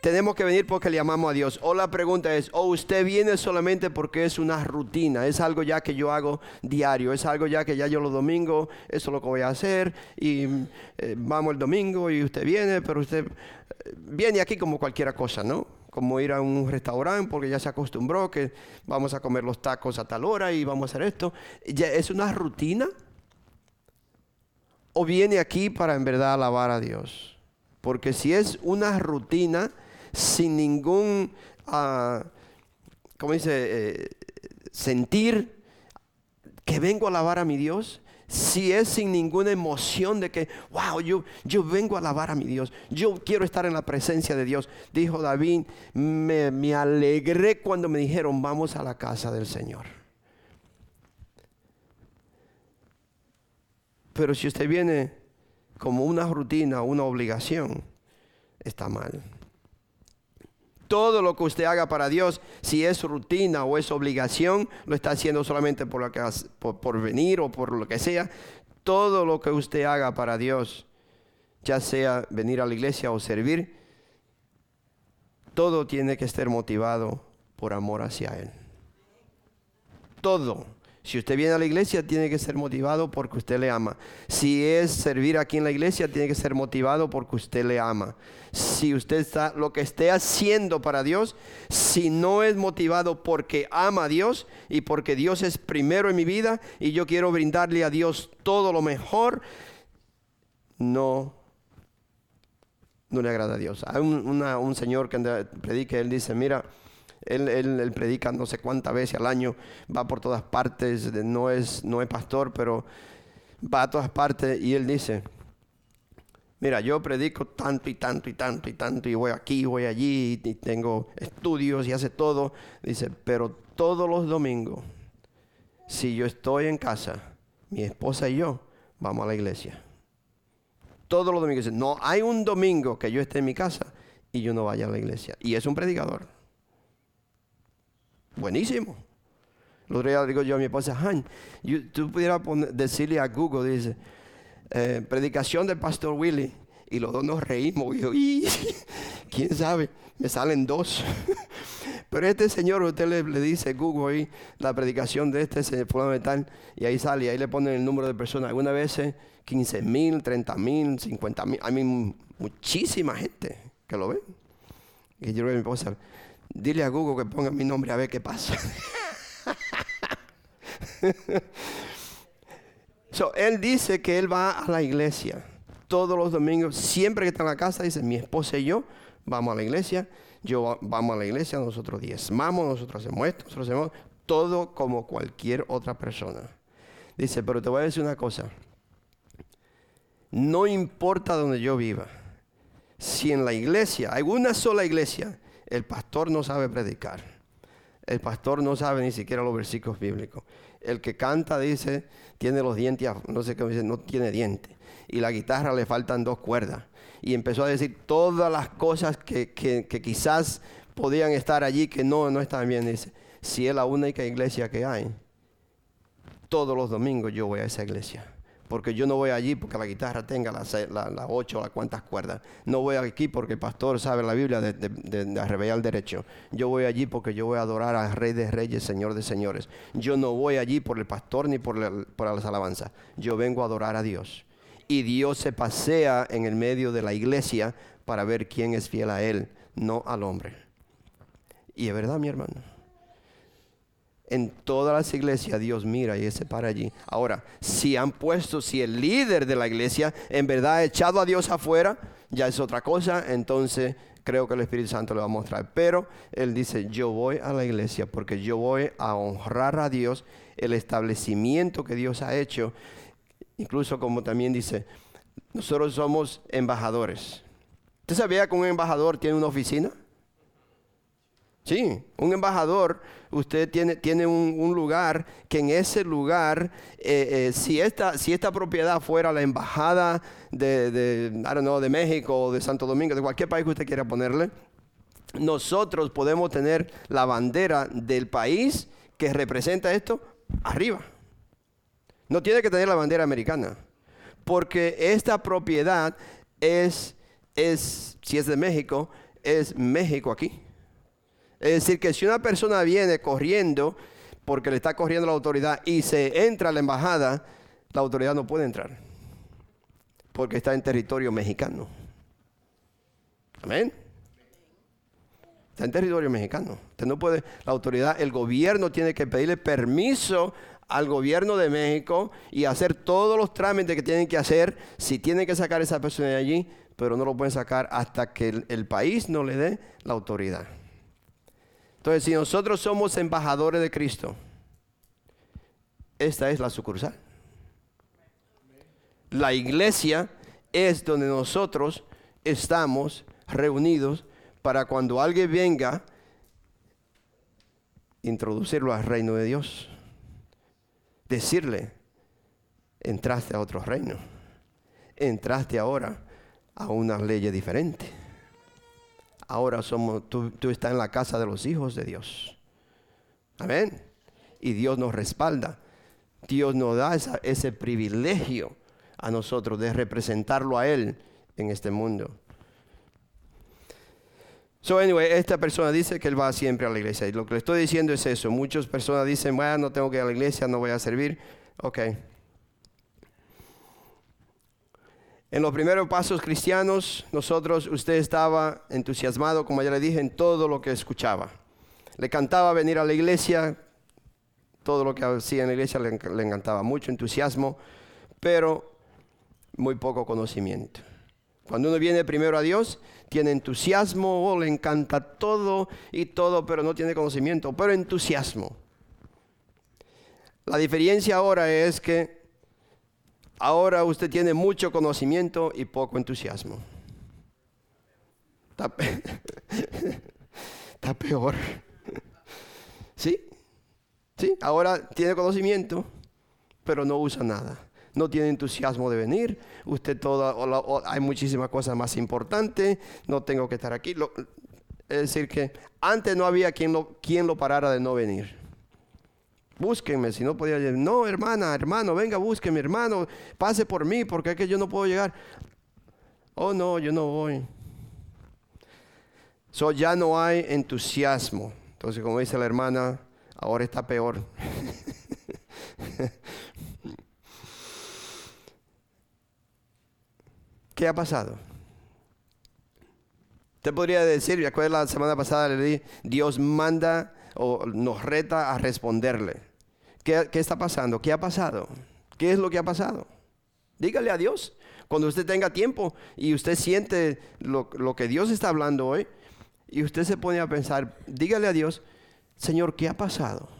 tenemos que venir porque le amamos a Dios. O la pregunta es, o usted viene solamente porque es una rutina, es algo ya que yo hago diario, es algo ya que ya yo los domingos, eso es lo que voy a hacer, y eh, vamos el domingo y usted viene, pero usted eh, viene aquí como cualquier cosa, ¿no? Como ir a un restaurante porque ya se acostumbró que vamos a comer los tacos a tal hora y vamos a hacer esto. ¿Ya ¿Es una rutina? ¿O viene aquí para en verdad alabar a Dios? Porque si es una rutina, sin ningún, uh, ¿cómo dice? Eh, sentir que vengo a alabar a mi Dios. Si es sin ninguna emoción de que, wow, yo, yo vengo a alabar a mi Dios, yo quiero estar en la presencia de Dios. Dijo David, me, me alegré cuando me dijeron, vamos a la casa del Señor. Pero si usted viene como una rutina, una obligación, está mal todo lo que usted haga para Dios, si es rutina o es obligación, lo está haciendo solamente por, lo que, por, venir o por lo que sea. Todo lo que usted haga para Dios, ya sea venir a la iglesia o servir, todo tiene que estar motivado por amor hacia Él. Todo. Si usted viene a la iglesia, tiene que ser motivado porque usted le ama. Si es servir aquí en la iglesia, tiene que ser motivado porque usted le ama. Si usted está, lo que esté haciendo para Dios, si no es motivado porque ama a Dios y porque Dios es primero en mi vida y yo quiero brindarle a Dios todo lo mejor, no no le agrada a Dios. Hay un, un señor que predica, él dice, mira, él, predica no sé cuántas veces al año, va por todas partes, no es, no es pastor, pero va a todas partes y él dice, mira, yo predico tanto y tanto y tanto y tanto y voy aquí, voy allí y tengo estudios y hace todo. Dice, pero todos los domingos, si yo estoy en casa, mi esposa y yo vamos a la iglesia. Todos los domingos. No hay un domingo que yo esté en mi casa y yo no vaya a la iglesia. Y es un predicador. Buenísimo. El otro día digo yo a mi esposa, Han, tú pudieras decirle a Google, dice, eh, predicación del pastor Willy. Y los dos nos reímos. Y yo, [LAUGHS] ¿quién sabe? Me salen dos. [LAUGHS] Pero este señor, usted le, dice Google ahí, la predicación de este señor fundamental, y ahí sale, y ahí le ponen el número de personas. Algunas veces 15 mil, 30 mil, 50 mil. Hay muchísima gente que lo ve. Y yo le digo a mi esposa, Dile a Google que ponga mi nombre a ver qué pasa. [LAUGHS] él dice que él va a la iglesia todos los domingos, siempre que está en la casa, dice, mi esposa y yo vamos a la iglesia, yo vamos a la iglesia, nosotros diezmamos, nosotros hacemos esto, nosotros hacemos todo como cualquier otra persona. Dice, pero te voy a decir una cosa, no importa donde yo viva, si en la iglesia, hay una sola iglesia el pastor no sabe predicar. El pastor no sabe ni siquiera los versículos bíblicos. El que canta dice, tiene los dientes, no sé qué dice, no tiene dientes. Y la guitarra le faltan dos cuerdas. Y empezó a decir todas las cosas que, quizás podían estar allí que no, no están bien. Dice, si es la única iglesia que hay, todos los domingos yo voy a esa iglesia porque yo no voy allí porque la guitarra tenga las, ocho o las cuantas cuerdas. No voy aquí porque el pastor sabe la Biblia de, de, el derecho. Yo voy allí porque yo voy a adorar al Rey de Reyes, Señor de Señores. Yo no voy allí por el pastor ni por, por las alabanzas. Yo vengo a adorar a Dios. Y Dios se pasea en el medio de la iglesia para ver quién es fiel a Él, no al hombre. Y es verdad, mi hermano. En todas las iglesias Dios mira y se para allí. Ahora, si han puesto, si el líder de la iglesia en verdad ha echado a Dios afuera, ya es otra cosa, entonces creo que el Espíritu Santo le va a mostrar. Pero Él dice, yo voy a la iglesia porque yo voy a honrar a Dios, el establecimiento que Dios ha hecho. Incluso como también dice, nosotros somos embajadores. ¿Usted sabía que un embajador tiene una oficina? Sí, un embajador, usted tiene, tiene un, lugar que en ese lugar, eh, eh, si, esta, si esta propiedad fuera la embajada de, de, de México o de Santo Domingo, de cualquier país que usted quiera ponerle, nosotros podemos tener la bandera del país que representa esto arriba. No tiene que tener la bandera americana, porque esta propiedad es, es si es de México, es México aquí. Es decir, que si una persona viene corriendo porque le está corriendo la autoridad y se entra a la embajada, la autoridad no puede entrar porque está en territorio mexicano. Amén. Está en territorio mexicano. Usted no puede, la autoridad, el gobierno tiene que pedirle permiso al gobierno de México y hacer todos los trámites que tienen que hacer si tienen que sacar a esa persona de allí, pero no lo pueden sacar hasta que el país no le dé la autoridad. Entonces, si nosotros somos embajadores de Cristo, esta es la sucursal. La iglesia es donde nosotros estamos reunidos para cuando alguien venga, introducirlo al reino de Dios. Decirle, entraste a otro reino. Entraste ahora a una ley diferente ahora somos, tú, estás en la casa de los hijos de Dios. Amén. Y Dios nos respalda. Dios nos da ese privilegio a nosotros de representarlo a Él en este mundo. So anyway, esta persona dice que él va siempre a la iglesia. Y lo que le estoy diciendo es eso. Muchas personas dicen, bueno, no tengo que ir a la iglesia, no voy a servir. Ok. En los primeros pasos cristianos, nosotros, usted estaba entusiasmado, como ya le dije, en todo lo que escuchaba. Le cantaba venir a la iglesia, todo lo que hacía en la iglesia le, encantaba, mucho entusiasmo, pero muy poco conocimiento. Cuando uno viene primero a Dios, tiene entusiasmo, oh, le encanta todo y todo, pero no tiene conocimiento, pero entusiasmo. La diferencia ahora es que Ahora usted tiene mucho conocimiento y poco entusiasmo. [LAUGHS] Está, peor. ¿Sí? ¿Sí? Ahora tiene conocimiento, pero no usa nada. No tiene entusiasmo de venir. Usted toda, hay muchísimas cosas más importantes. No tengo que estar aquí. es decir, que antes no había quien lo, quien lo parara de no venir. Búsquenme, si no podía llegar. No, hermana, hermano, venga, búsqueme, hermano, pase por mí, porque es que yo no puedo llegar. Oh, no, yo no voy. So, ya no hay entusiasmo. Entonces, como dice la hermana, ahora está peor. [LAUGHS] ¿Qué ha pasado? Usted podría decir, recuerda la semana pasada le dije, Dios manda o nos reta a responderle. ¿Qué, está pasando? ¿Qué ha pasado? ¿Qué es lo que ha pasado? Dígale a Dios. Cuando usted tenga tiempo y usted siente lo, que Dios está hablando hoy, y usted se pone a pensar, dígale a Dios, Señor, ¿qué ha pasado?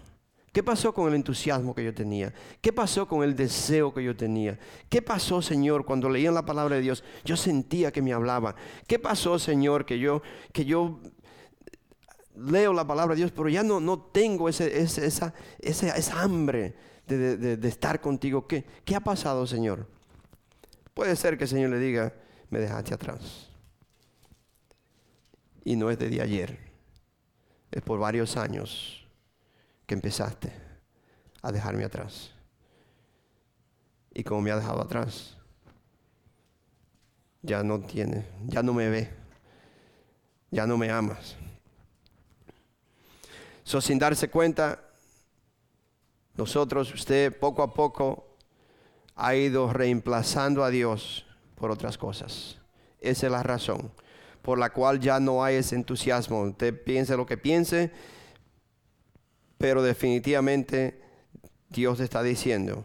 ¿Qué pasó con el entusiasmo que yo tenía? ¿Qué pasó con el deseo que yo tenía? ¿Qué pasó, Señor, cuando leía la palabra de Dios? Yo sentía que me hablaba. ¿Qué pasó, Señor, que yo, que yo leo la palabra de Dios, pero ya no, no tengo ese, esa, esa, hambre de, estar contigo. ¿Qué, ¿Qué ha pasado, Señor? Puede ser que el Señor le diga, me dejaste atrás. Y no es de ayer, es por varios años que empezaste a dejarme atrás. Y como me ha dejado atrás, ya no tiene, ya no me ve, ya no me amas. Sin darse cuenta, nosotros, usted poco a poco ha ido reemplazando a Dios por otras cosas. Esa es la razón. por la cual ya no hay ese entusiasmo. Usted piense lo que piense, pero definitivamente Dios está diciendo,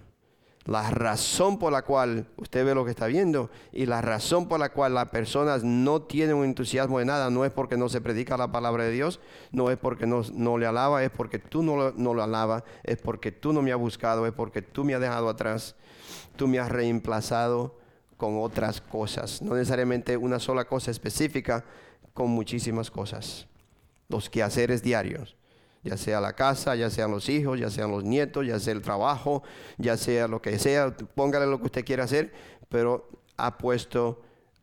la razón por la cual usted ve lo que está viendo y la razón por la cual las personas no tienen un entusiasmo de nada no es porque no se predica la palabra de Dios, no es porque no, no le alaba, es porque tú no, no lo alabas, es porque tú no me has buscado, es porque tú me has dejado atrás, tú me has reemplazado con otras cosas, no necesariamente una sola cosa específica, con muchísimas cosas, los quehaceres diarios ya sea la casa, ya sean los hijos, ya sean los nietos, ya sea el trabajo, ya sea lo que sea, póngale lo que usted quiera hacer, pero ha puesto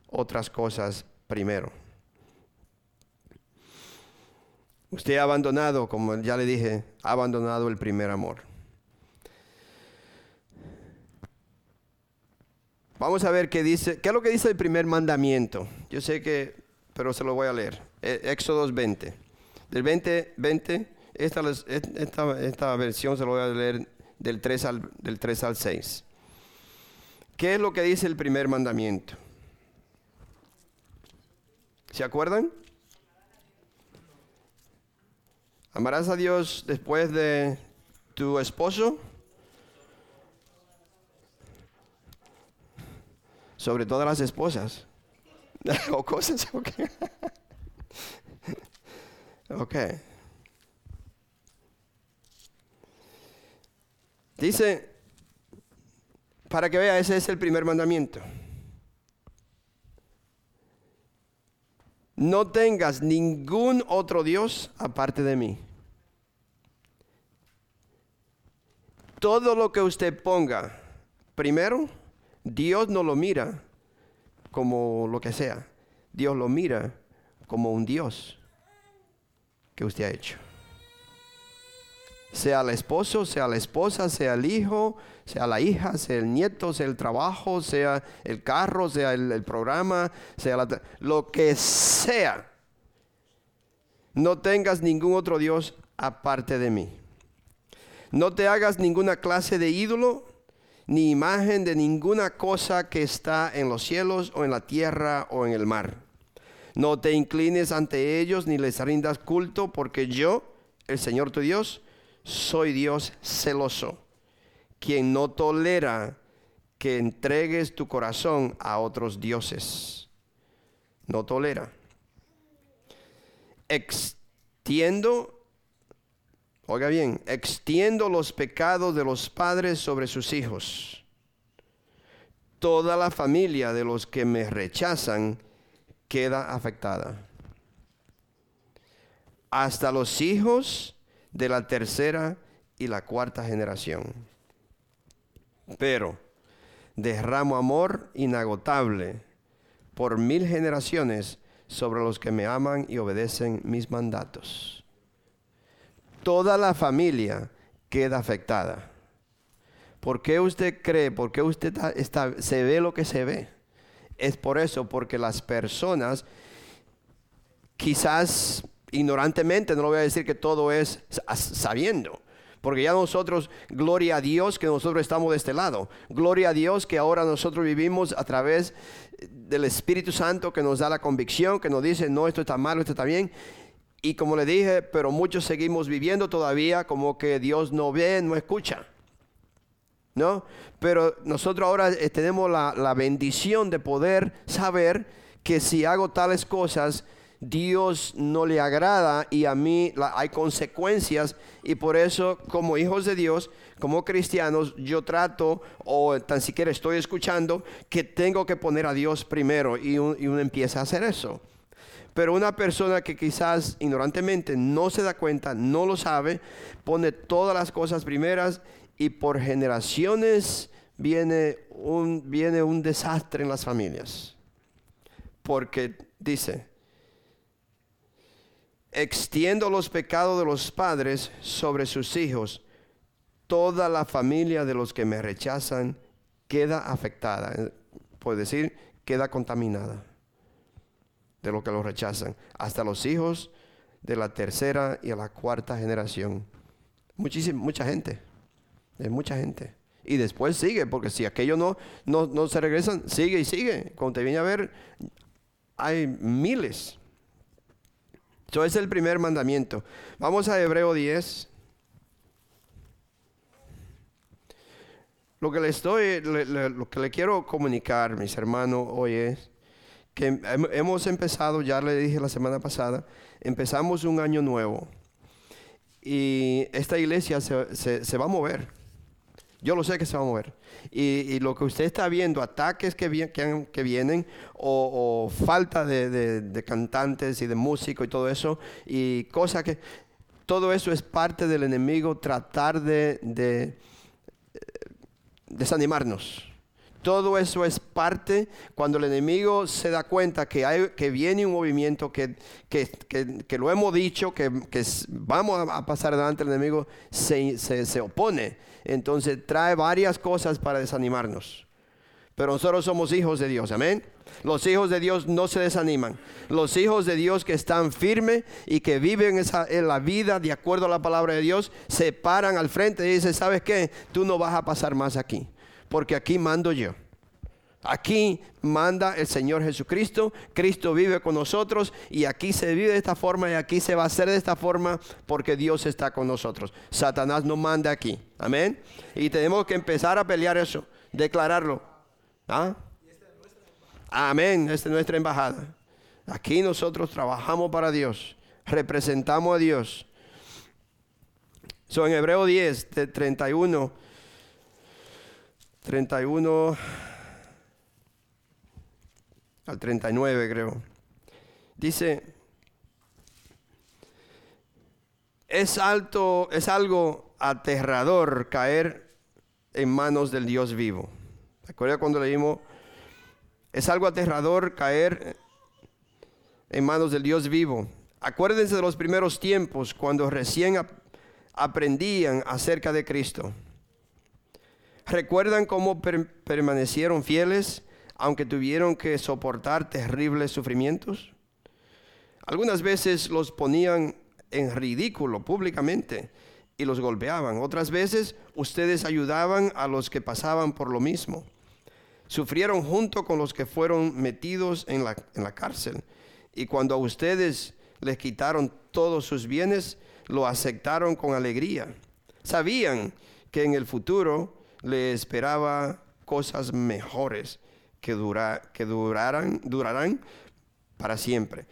otras cosas primero. Usted ha abandonado, como ya le dije, ha abandonado el primer amor. Vamos a ver qué dice, qué es lo que dice el primer mandamiento. Yo sé que, pero se lo voy a leer. E, Éxodo 20. Del 20, 20 esta, esta, versión se lo voy a leer del 3, al, del 3 al 6. ¿Qué es lo que dice el primer mandamiento? ¿Se acuerdan? ¿Amarás a Dios después de tu esposo? Sobre todas las esposas. [LAUGHS] o cosas. Ok. [LAUGHS] ok. Dice, para que vea, ese es el primer mandamiento. No tengas ningún otro Dios aparte de mí. Todo lo que usted ponga, primero, Dios no lo mira como lo que sea. Dios lo mira como un Dios que usted ha hecho sea el esposo, sea la esposa, sea el hijo, sea la hija, sea el nieto, sea el trabajo, sea el carro, sea el, programa, sea lo que sea. No tengas ningún otro Dios aparte de mí. No te hagas ninguna clase de ídolo, ni imagen de ninguna cosa que está en los cielos o en la tierra o en el mar. No te inclines ante ellos ni les rindas culto, porque yo, el Señor tu Dios, soy Dios celoso, quien no tolera que entregues tu corazón a otros dioses. No tolera. Extiendo, oiga bien, extiendo los pecados de los padres sobre sus hijos. Toda la familia de los que me rechazan queda afectada. Hasta los hijos de la tercera y la cuarta generación. Pero derramo amor inagotable por mil generaciones sobre los que me aman y obedecen mis mandatos. Toda la familia queda afectada. ¿Por qué usted cree? ¿Por qué usted está, se ve lo que se ve? Es por eso, porque las personas quizás ignorantemente, no lo voy a decir que todo es sabiendo. Porque ya nosotros, gloria a Dios que nosotros estamos de este lado. Gloria a Dios que ahora nosotros vivimos a través del Espíritu Santo que nos da la convicción, que nos dice, no, esto está mal, esto está bien. Y como le dije, pero muchos seguimos viviendo todavía como que Dios no ve, no escucha. ¿No? Pero nosotros ahora eh, tenemos la, la bendición de poder saber que si hago tales cosas, Dios no le agrada y a mí hay consecuencias y por eso como hijos de Dios, como cristianos, yo trato o tan siquiera estoy escuchando que tengo que poner a Dios primero y, uno empieza a hacer eso. Pero una persona que quizás ignorantemente no se da cuenta, no lo sabe, pone todas las cosas primeras y por generaciones viene un, viene un desastre en las familias. Porque dice, extiendo los pecados de los padres sobre sus hijos. Toda la familia de los que me rechazan queda afectada. Puede decir, queda contaminada de lo que los rechazan. Hasta los hijos de la tercera y a la cuarta generación. Muchísima, mucha gente. Es mucha gente. Y después sigue, porque si aquello no, no, no se regresan, sigue y sigue. Cuando te viene a ver, hay miles. Eso es el primer mandamiento. Vamos a Hebreo 10. Lo que le estoy, lo que le quiero comunicar, mis hermanos, hoy es que hemos empezado, ya le dije la semana pasada, empezamos un año nuevo y esta iglesia se, va a mover. Yo lo sé que se va a mover. Y, lo que usted está viendo, ataques que, vienen o, falta de, cantantes y de músicos y todo eso, y cosas que... Todo eso es parte del enemigo tratar de eh, desanimarnos. Todo eso es parte cuando el enemigo se da cuenta que, hay, que viene un movimiento, que, que, lo hemos dicho, que, vamos a pasar delante del enemigo, se, se, opone. Entonces trae varias cosas para desanimarnos. Pero nosotros somos hijos de Dios, amén. Los hijos de Dios no se desaniman. Los hijos de Dios que están firmes y que viven esa, en la vida de acuerdo a la palabra de Dios, se paran al frente y dicen, ¿sabes qué? Tú no vas a pasar más aquí porque aquí mando yo. Aquí manda el Señor Jesucristo, Cristo vive con nosotros y aquí se vive de esta forma y aquí se va a hacer de esta forma porque Dios está con nosotros. Satanás no manda aquí, amén. Y tenemos que empezar a pelear eso, declararlo. ¿Ah? Amén, esta es nuestra embajada. Aquí nosotros trabajamos para Dios, representamos a Dios. So, en Hebreo 10, 31 31 al 39 creo. Dice, es alto, es algo aterrador caer en manos del Dios vivo. ¿Recuerda cuando leímos? Es algo aterrador caer en manos del Dios vivo. Acuérdense de los primeros tiempos cuando recién aprendían acerca de Cristo. ¿Recuerdan cómo permanecieron fieles aunque tuvieron que soportar terribles sufrimientos? Algunas veces los ponían en ridículo públicamente y los golpeaban. Otras veces ustedes ayudaban a los que pasaban por lo mismo. Sufrieron junto con los que fueron metidos en la, en la cárcel. Y cuando a ustedes les quitaron todos sus bienes, lo aceptaron con alegría. Sabían que en el futuro le esperaba cosas mejores que, que durarán, durarán para siempre.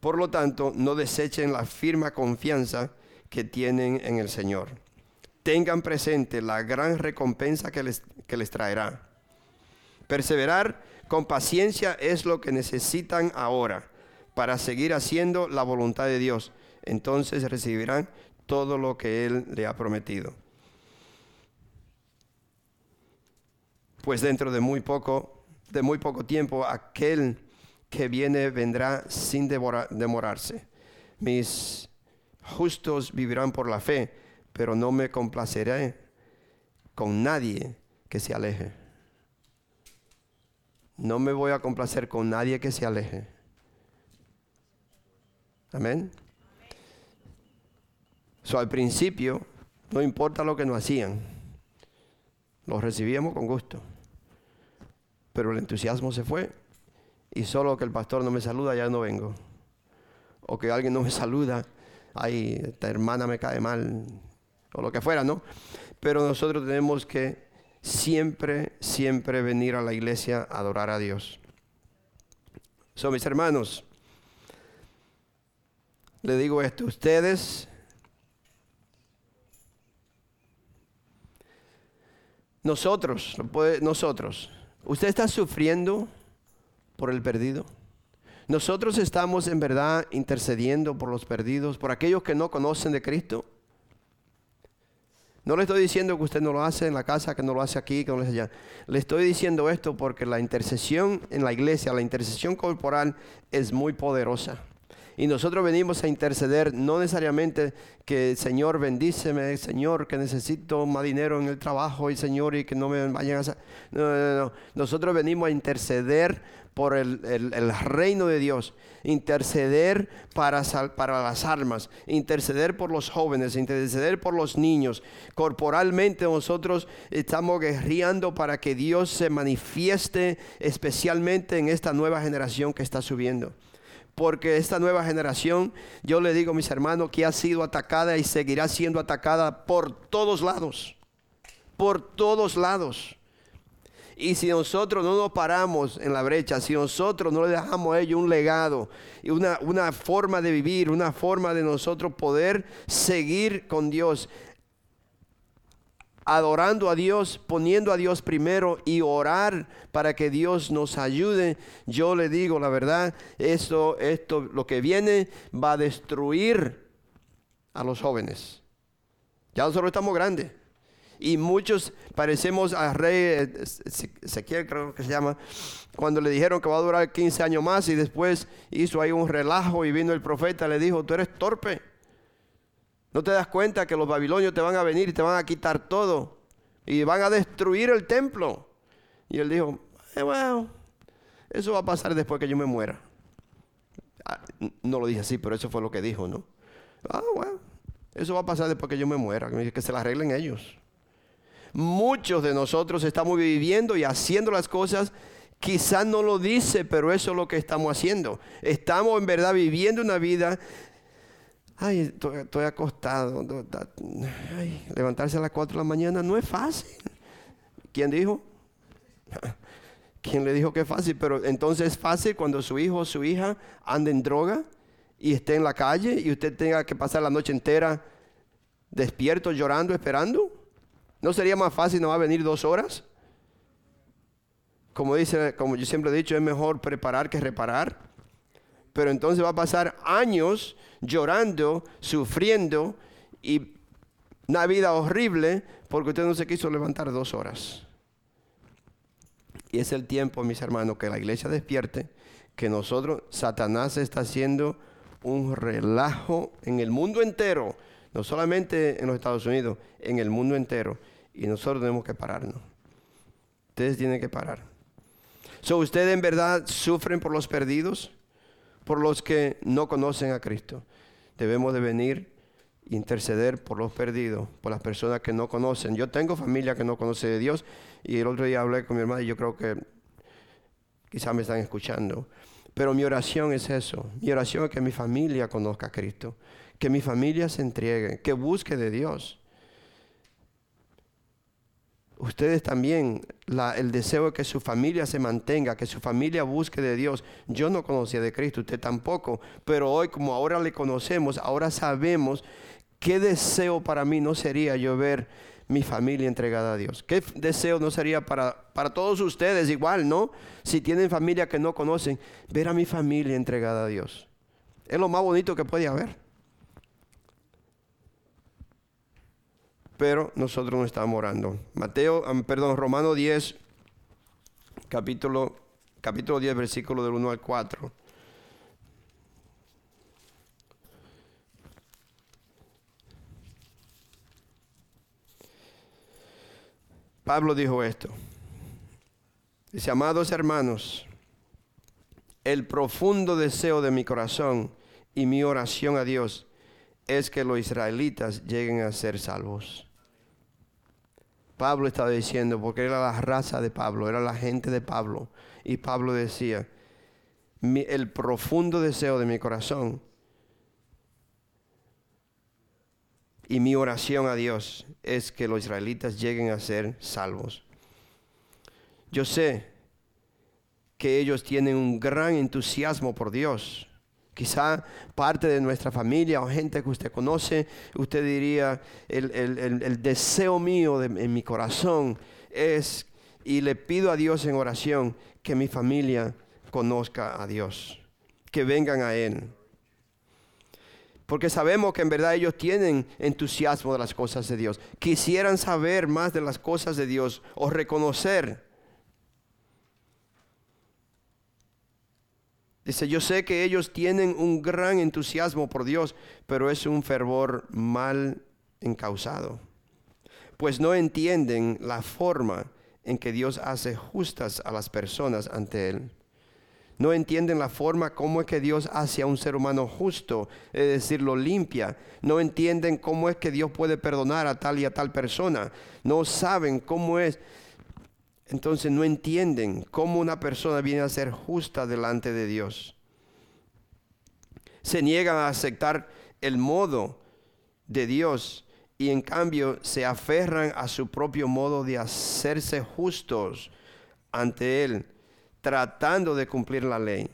Por lo tanto, no desechen la firme confianza que tienen en el Señor. Tengan presente la gran recompensa que les, que les traerá. Perseverar con paciencia es lo que necesitan ahora para seguir haciendo la voluntad de Dios. Entonces recibirán todo lo que Él le ha prometido. Pues dentro de muy poco, de muy poco tiempo, aquel que viene vendrá sin demorarse. Mis justos vivirán por la fe, pero no me complaceré con nadie que se aleje. No me voy a complacer con nadie que se aleje. Amén. So, al principio, no importa lo que nos hacían, los recibíamos con gusto pero el entusiasmo se fue y solo que el pastor no me saluda ya no vengo. O que alguien no me [LAUGHS] saluda, ay, esta hermana me cae mal, o lo que fuera, ¿no? Pero nosotros tenemos que siempre, siempre venir a la iglesia a adorar a Dios. Son mis hermanos, le digo esto, ustedes nosotros, nosotros ¿Usted está sufriendo por el perdido? Nosotros estamos en verdad intercediendo por los perdidos, por aquellos que no conocen de Cristo. No le estoy diciendo que usted no lo hace en la casa, que no lo hace aquí, que no lo hace allá. Le estoy diciendo esto porque la intercesión en la iglesia, la intercesión corporal es muy poderosa. Y nosotros venimos a interceder, no necesariamente que Señor bendíceme, Señor que necesito más dinero en el trabajo y Señor y que no me vayan a... No, no, no. Nosotros venimos a interceder por el, reino de Dios, interceder para, las almas, interceder por los jóvenes, interceder por los niños. Corporalmente nosotros estamos guerreando para que Dios se manifieste especialmente en esta nueva generación que está subiendo porque esta nueva generación, yo le digo a mis hermanos, que ha sido atacada y seguirá siendo atacada por todos lados, por todos lados. Y si nosotros no nos paramos en la brecha, si nosotros no le dejamos a ellos un legado y una, una forma de vivir, una forma de nosotros poder seguir con Dios, adorando a Dios, poniendo a Dios primero y orar para que Dios nos ayude, yo le digo la verdad, esto, esto, lo que viene va a destruir a los jóvenes. Ya nosotros estamos grandes y muchos parecemos a rey eh, Ezequiel, creo que se llama, cuando le dijeron que va a durar 15 años más y después hizo ahí un relajo y vino el profeta, le dijo, tú eres torpe. ¿No te das cuenta que los babilonios te van a venir y te van a quitar todo? Y van a destruir el templo. Y él dijo, eh, bueno, eso va a pasar después que yo me muera. Ah, no lo dije así, pero eso fue lo que dijo, ¿no? Ah, bueno, eso va a pasar después que yo me muera, que se la arreglen ellos. Muchos de nosotros estamos viviendo y haciendo las cosas, quizás no lo dice, pero eso es lo que estamos haciendo. Estamos en verdad viviendo una vida Ay, estoy, acostado. levantarse a las 4 de la mañana no es fácil. ¿Quién dijo? [LAUGHS] ¿Quién le dijo que es fácil? Pero entonces es fácil cuando su hijo o su hija anda en droga y esté en la calle y usted tenga que pasar la noche entera despierto, llorando, esperando. ¿No sería más fácil no va a venir dos horas? Como dice, como yo siempre he dicho, es mejor preparar que reparar. Pero entonces va a pasar años llorando, sufriendo y una vida horrible porque usted no se quiso levantar dos horas. Y es el tiempo, mis hermanos, que la iglesia despierte, que nosotros, Satanás está haciendo un relajo en el mundo entero, no solamente en los Estados Unidos, en el mundo entero. Y nosotros tenemos que pararnos. Ustedes tienen que parar. So, ¿Ustedes en verdad sufren por los perdidos? Por los que no conocen a Cristo debemos de venir interceder por los perdidos, por las personas que no conocen. Yo tengo familia que no conoce de Dios y el otro día hablé con mi hermana y yo creo que quizás me están escuchando. Pero mi oración es eso. Mi oración es que mi familia conozca a Cristo, que mi familia se entregue, que busque de Dios ustedes también, el deseo de que su familia se mantenga, que su familia busque de Dios. Yo no conocía de Cristo, usted tampoco, pero hoy como ahora le conocemos, ahora sabemos qué deseo para mí no sería yo ver mi familia entregada a Dios. ¿Qué deseo no sería para, para todos ustedes igual, no? Si tienen familia que no conocen, ver a mi familia entregada a Dios. Es lo más bonito que puede haber. Pero nosotros no estamos orando. Mateo, perdón, Romano 10, capítulo, capítulo 10, versículo del 1 al 4. Pablo dijo esto. Dice, amados hermanos, el profundo deseo de mi corazón y mi oración a Dios es que los israelitas lleguen a ser salvos. Pablo estaba diciendo, porque era la raza de Pablo, era la gente de Pablo. Y Pablo decía, el profundo deseo de mi corazón y mi oración a Dios es que los israelitas lleguen a ser salvos. Yo sé que ellos tienen un gran entusiasmo por Dios. Quizá parte de nuestra familia o gente que usted conoce, usted diría, el, deseo mío en mi corazón es, y le pido a Dios en oración, que mi familia conozca a Dios, que vengan a Él. Porque sabemos que en verdad ellos tienen entusiasmo de las cosas de Dios. Quisieran saber más de las cosas de Dios o reconocer Dice, yo sé que ellos tienen un gran entusiasmo por Dios, pero es un fervor mal encausado. Pues no entienden la forma en que Dios hace justas a las personas ante Él. No entienden la forma como es que Dios hace a un ser humano justo, es decir, lo limpia. No entienden cómo es que Dios puede perdonar a tal y a tal persona. No saben cómo es. Entonces no entienden cómo una persona viene a ser justa delante de Dios. Se niegan a aceptar el modo de Dios y en cambio se aferran a su propio modo de hacerse justos ante Él tratando de cumplir la ley.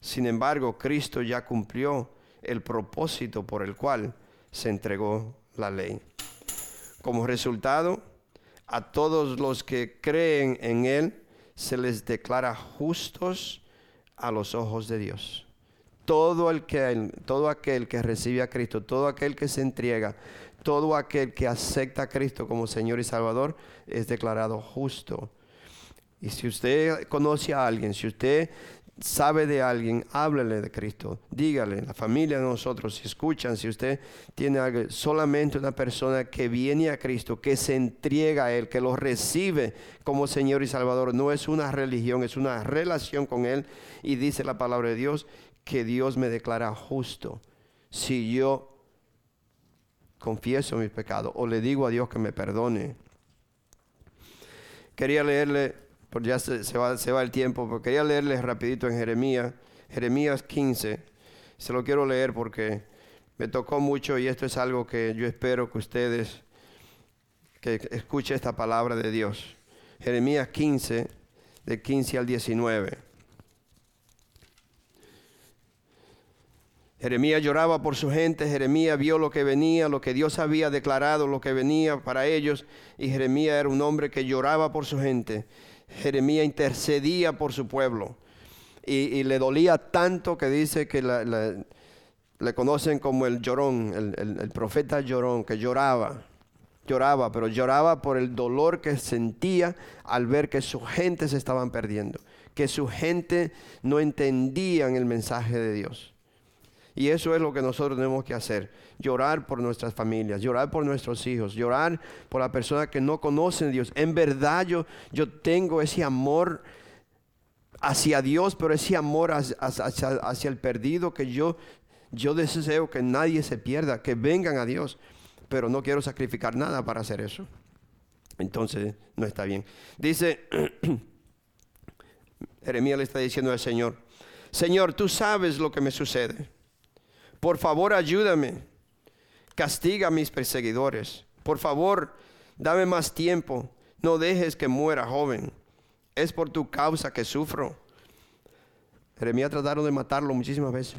Sin embargo, Cristo ya cumplió el propósito por el cual se entregó la ley. Como resultado, a todos los que creen en Él se les declara justos a los ojos de Dios. Todo, que, aquel que recibe a Cristo, todo aquel que se entrega, todo aquel que acepta a Cristo como Señor y Salvador es declarado justo y si usted conoce a alguien, si usted sabe de alguien, háblele de Cristo. Dígale, la familia de nosotros, si escuchan, si usted tiene algo, solamente una persona que viene a Cristo, que se entrega a Él, que lo recibe como Señor y Salvador. No es una religión, es una relación con Él. Y dice la palabra de Dios que Dios me declara justo. Si yo confieso mis pecados o le digo a Dios que me perdone. Quería leerle ya se, va, se va el tiempo, pero quería leerles rapidito en Jeremías, Jeremías 15. Se lo quiero leer porque me tocó mucho y esto es algo que yo espero que ustedes que escuchen esta palabra de Dios. Jeremías 15, de 15 al 19. Jeremías lloraba por su gente, Jeremías vio lo que venía, lo que Dios había declarado, lo que venía para ellos, y Jeremías era un hombre que lloraba por su gente. Jeremías intercedía por su pueblo y, le dolía tanto que dice que le conocen como el llorón, el, profeta llorón, que lloraba, lloraba, pero lloraba por el dolor que sentía al ver que su gente se estaban perdiendo, que su gente no entendían el mensaje de Dios. Y eso es lo que nosotros tenemos que hacer. Llorar por nuestras familias, llorar por nuestros hijos, llorar por la persona que no conocen a Dios. En verdad yo, yo tengo ese amor hacia Dios, pero ese amor hacia, el perdido que yo, yo deseo que nadie se pierda, que vengan a Dios. Pero no quiero sacrificar nada para hacer eso. Entonces no está bien. Dice, [CLEARS THROAT] Jeremías le está diciendo al Señor, Señor, tú sabes lo que me sucede. Por favor, ayúdame. Castiga a mis perseguidores. Por favor, dame más tiempo. No dejes que muera joven. Es por tu causa que sufro. Jeremías trataron de matarlo muchísimas veces.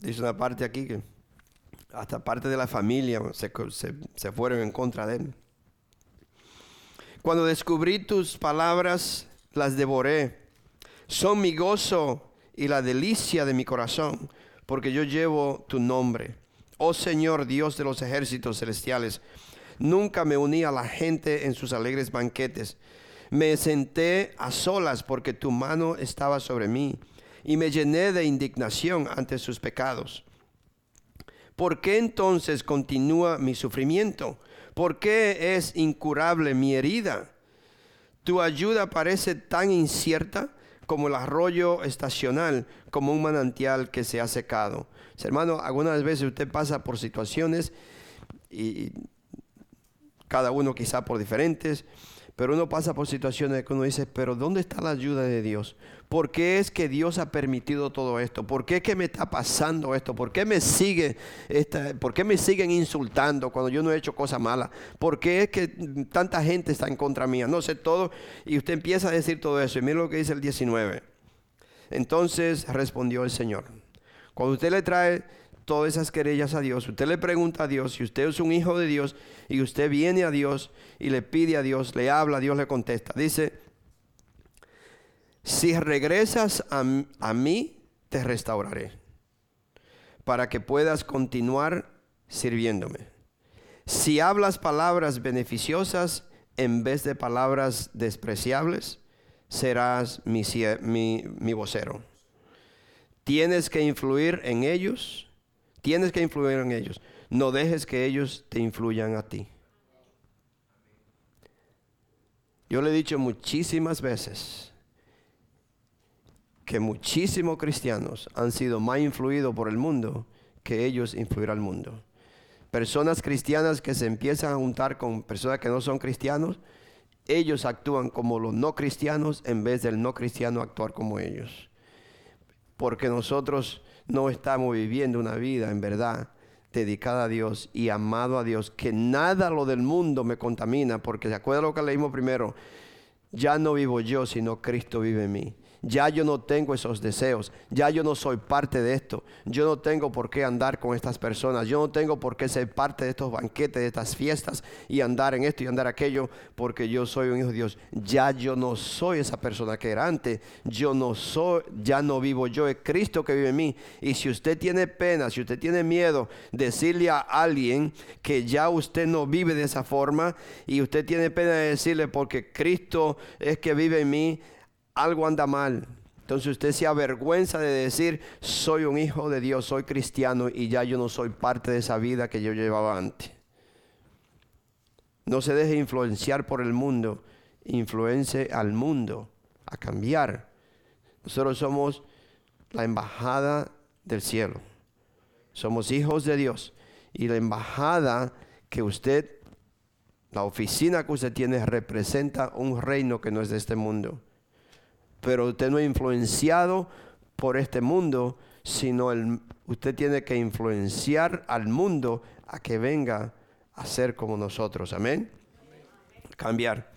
Dice una parte aquí que hasta parte de la familia se, se fueron en contra de él. Cuando descubrí tus palabras, las devoré son mi gozo y la delicia de mi corazón, porque yo llevo tu nombre. Oh Señor Dios de los ejércitos celestiales, nunca me uní a la gente en sus alegres banquetes. Me senté a solas porque tu mano estaba sobre mí y me llené de indignación ante sus pecados. ¿Por qué entonces continúa mi sufrimiento? ¿Por qué es incurable mi herida? Tu ayuda parece tan incierta como el arroyo estacional, como un manantial que se ha secado. Hermano, algunas veces usted pasa por situaciones y cada uno quizá por diferentes, pero uno pasa por situaciones que uno dice, pero ¿dónde está la ayuda de Dios? ¿Por qué es que Dios ha permitido todo esto? ¿Por qué es que me está pasando esto? ¿Por qué me esta, por qué me siguen insultando cuando yo no he hecho cosas malas? ¿Por qué es que tanta gente está en contra mía? No sé todo y usted empieza a decir todo eso y mira lo que dice el 19. Entonces respondió el Señor. Cuando usted le trae todas esas querellas a Dios, usted le pregunta a Dios, si usted es un hijo de Dios y usted viene a Dios y le pide a Dios, le habla, Dios le contesta. Dice, si regresas a, a mí, te restauraré, para que puedas continuar sirviéndome. Si hablas palabras beneficiosas, en vez de palabras despreciables, serás mi, mi, mi vocero. Tienes que influir en ellos. Tienes que influir en ellos. No dejes que ellos te influyan a ti. Yo le he dicho muchísimas veces que muchísimos cristianos han sido más influidos por el mundo que ellos influir al mundo. Personas cristianas que se empiezan a juntar con personas que no son cristianos, ellos actúan como los no cristianos en vez del no cristiano actuar como ellos. Porque nosotros no estamos viviendo una vida en verdad dedicada a Dios y amado a Dios, que nada lo del mundo me contamina, porque se acuerda lo que leímos primero, ya no vivo yo, sino Cristo vive en mí. Ya yo no tengo esos deseos, ya yo no soy parte de esto, yo no tengo por qué andar con estas personas, yo no tengo por qué ser parte de estos banquetes, de estas fiestas y andar en esto y andar aquello, porque yo soy un hijo de Dios. Ya yo no soy esa persona que era antes, yo no soy, ya no vivo yo, es Cristo que vive en mí. Y si usted tiene pena, si usted tiene miedo, decirle a alguien que ya usted no vive de esa forma y usted tiene pena de decirle porque Cristo es que vive en mí, algo anda mal. Entonces usted se avergüenza de decir, soy un hijo de Dios, soy cristiano y ya yo no soy parte de esa vida que yo llevaba antes. No se deje influenciar por el mundo, influence al mundo a cambiar. Nosotros somos la embajada del cielo. Somos hijos de Dios. Y la embajada que usted, la oficina que usted tiene, representa un reino que no es de este mundo pero usted no es influenciado por este mundo, sino el, usted tiene que influenciar al mundo a que venga a ser como nosotros. Amén. Cambiar.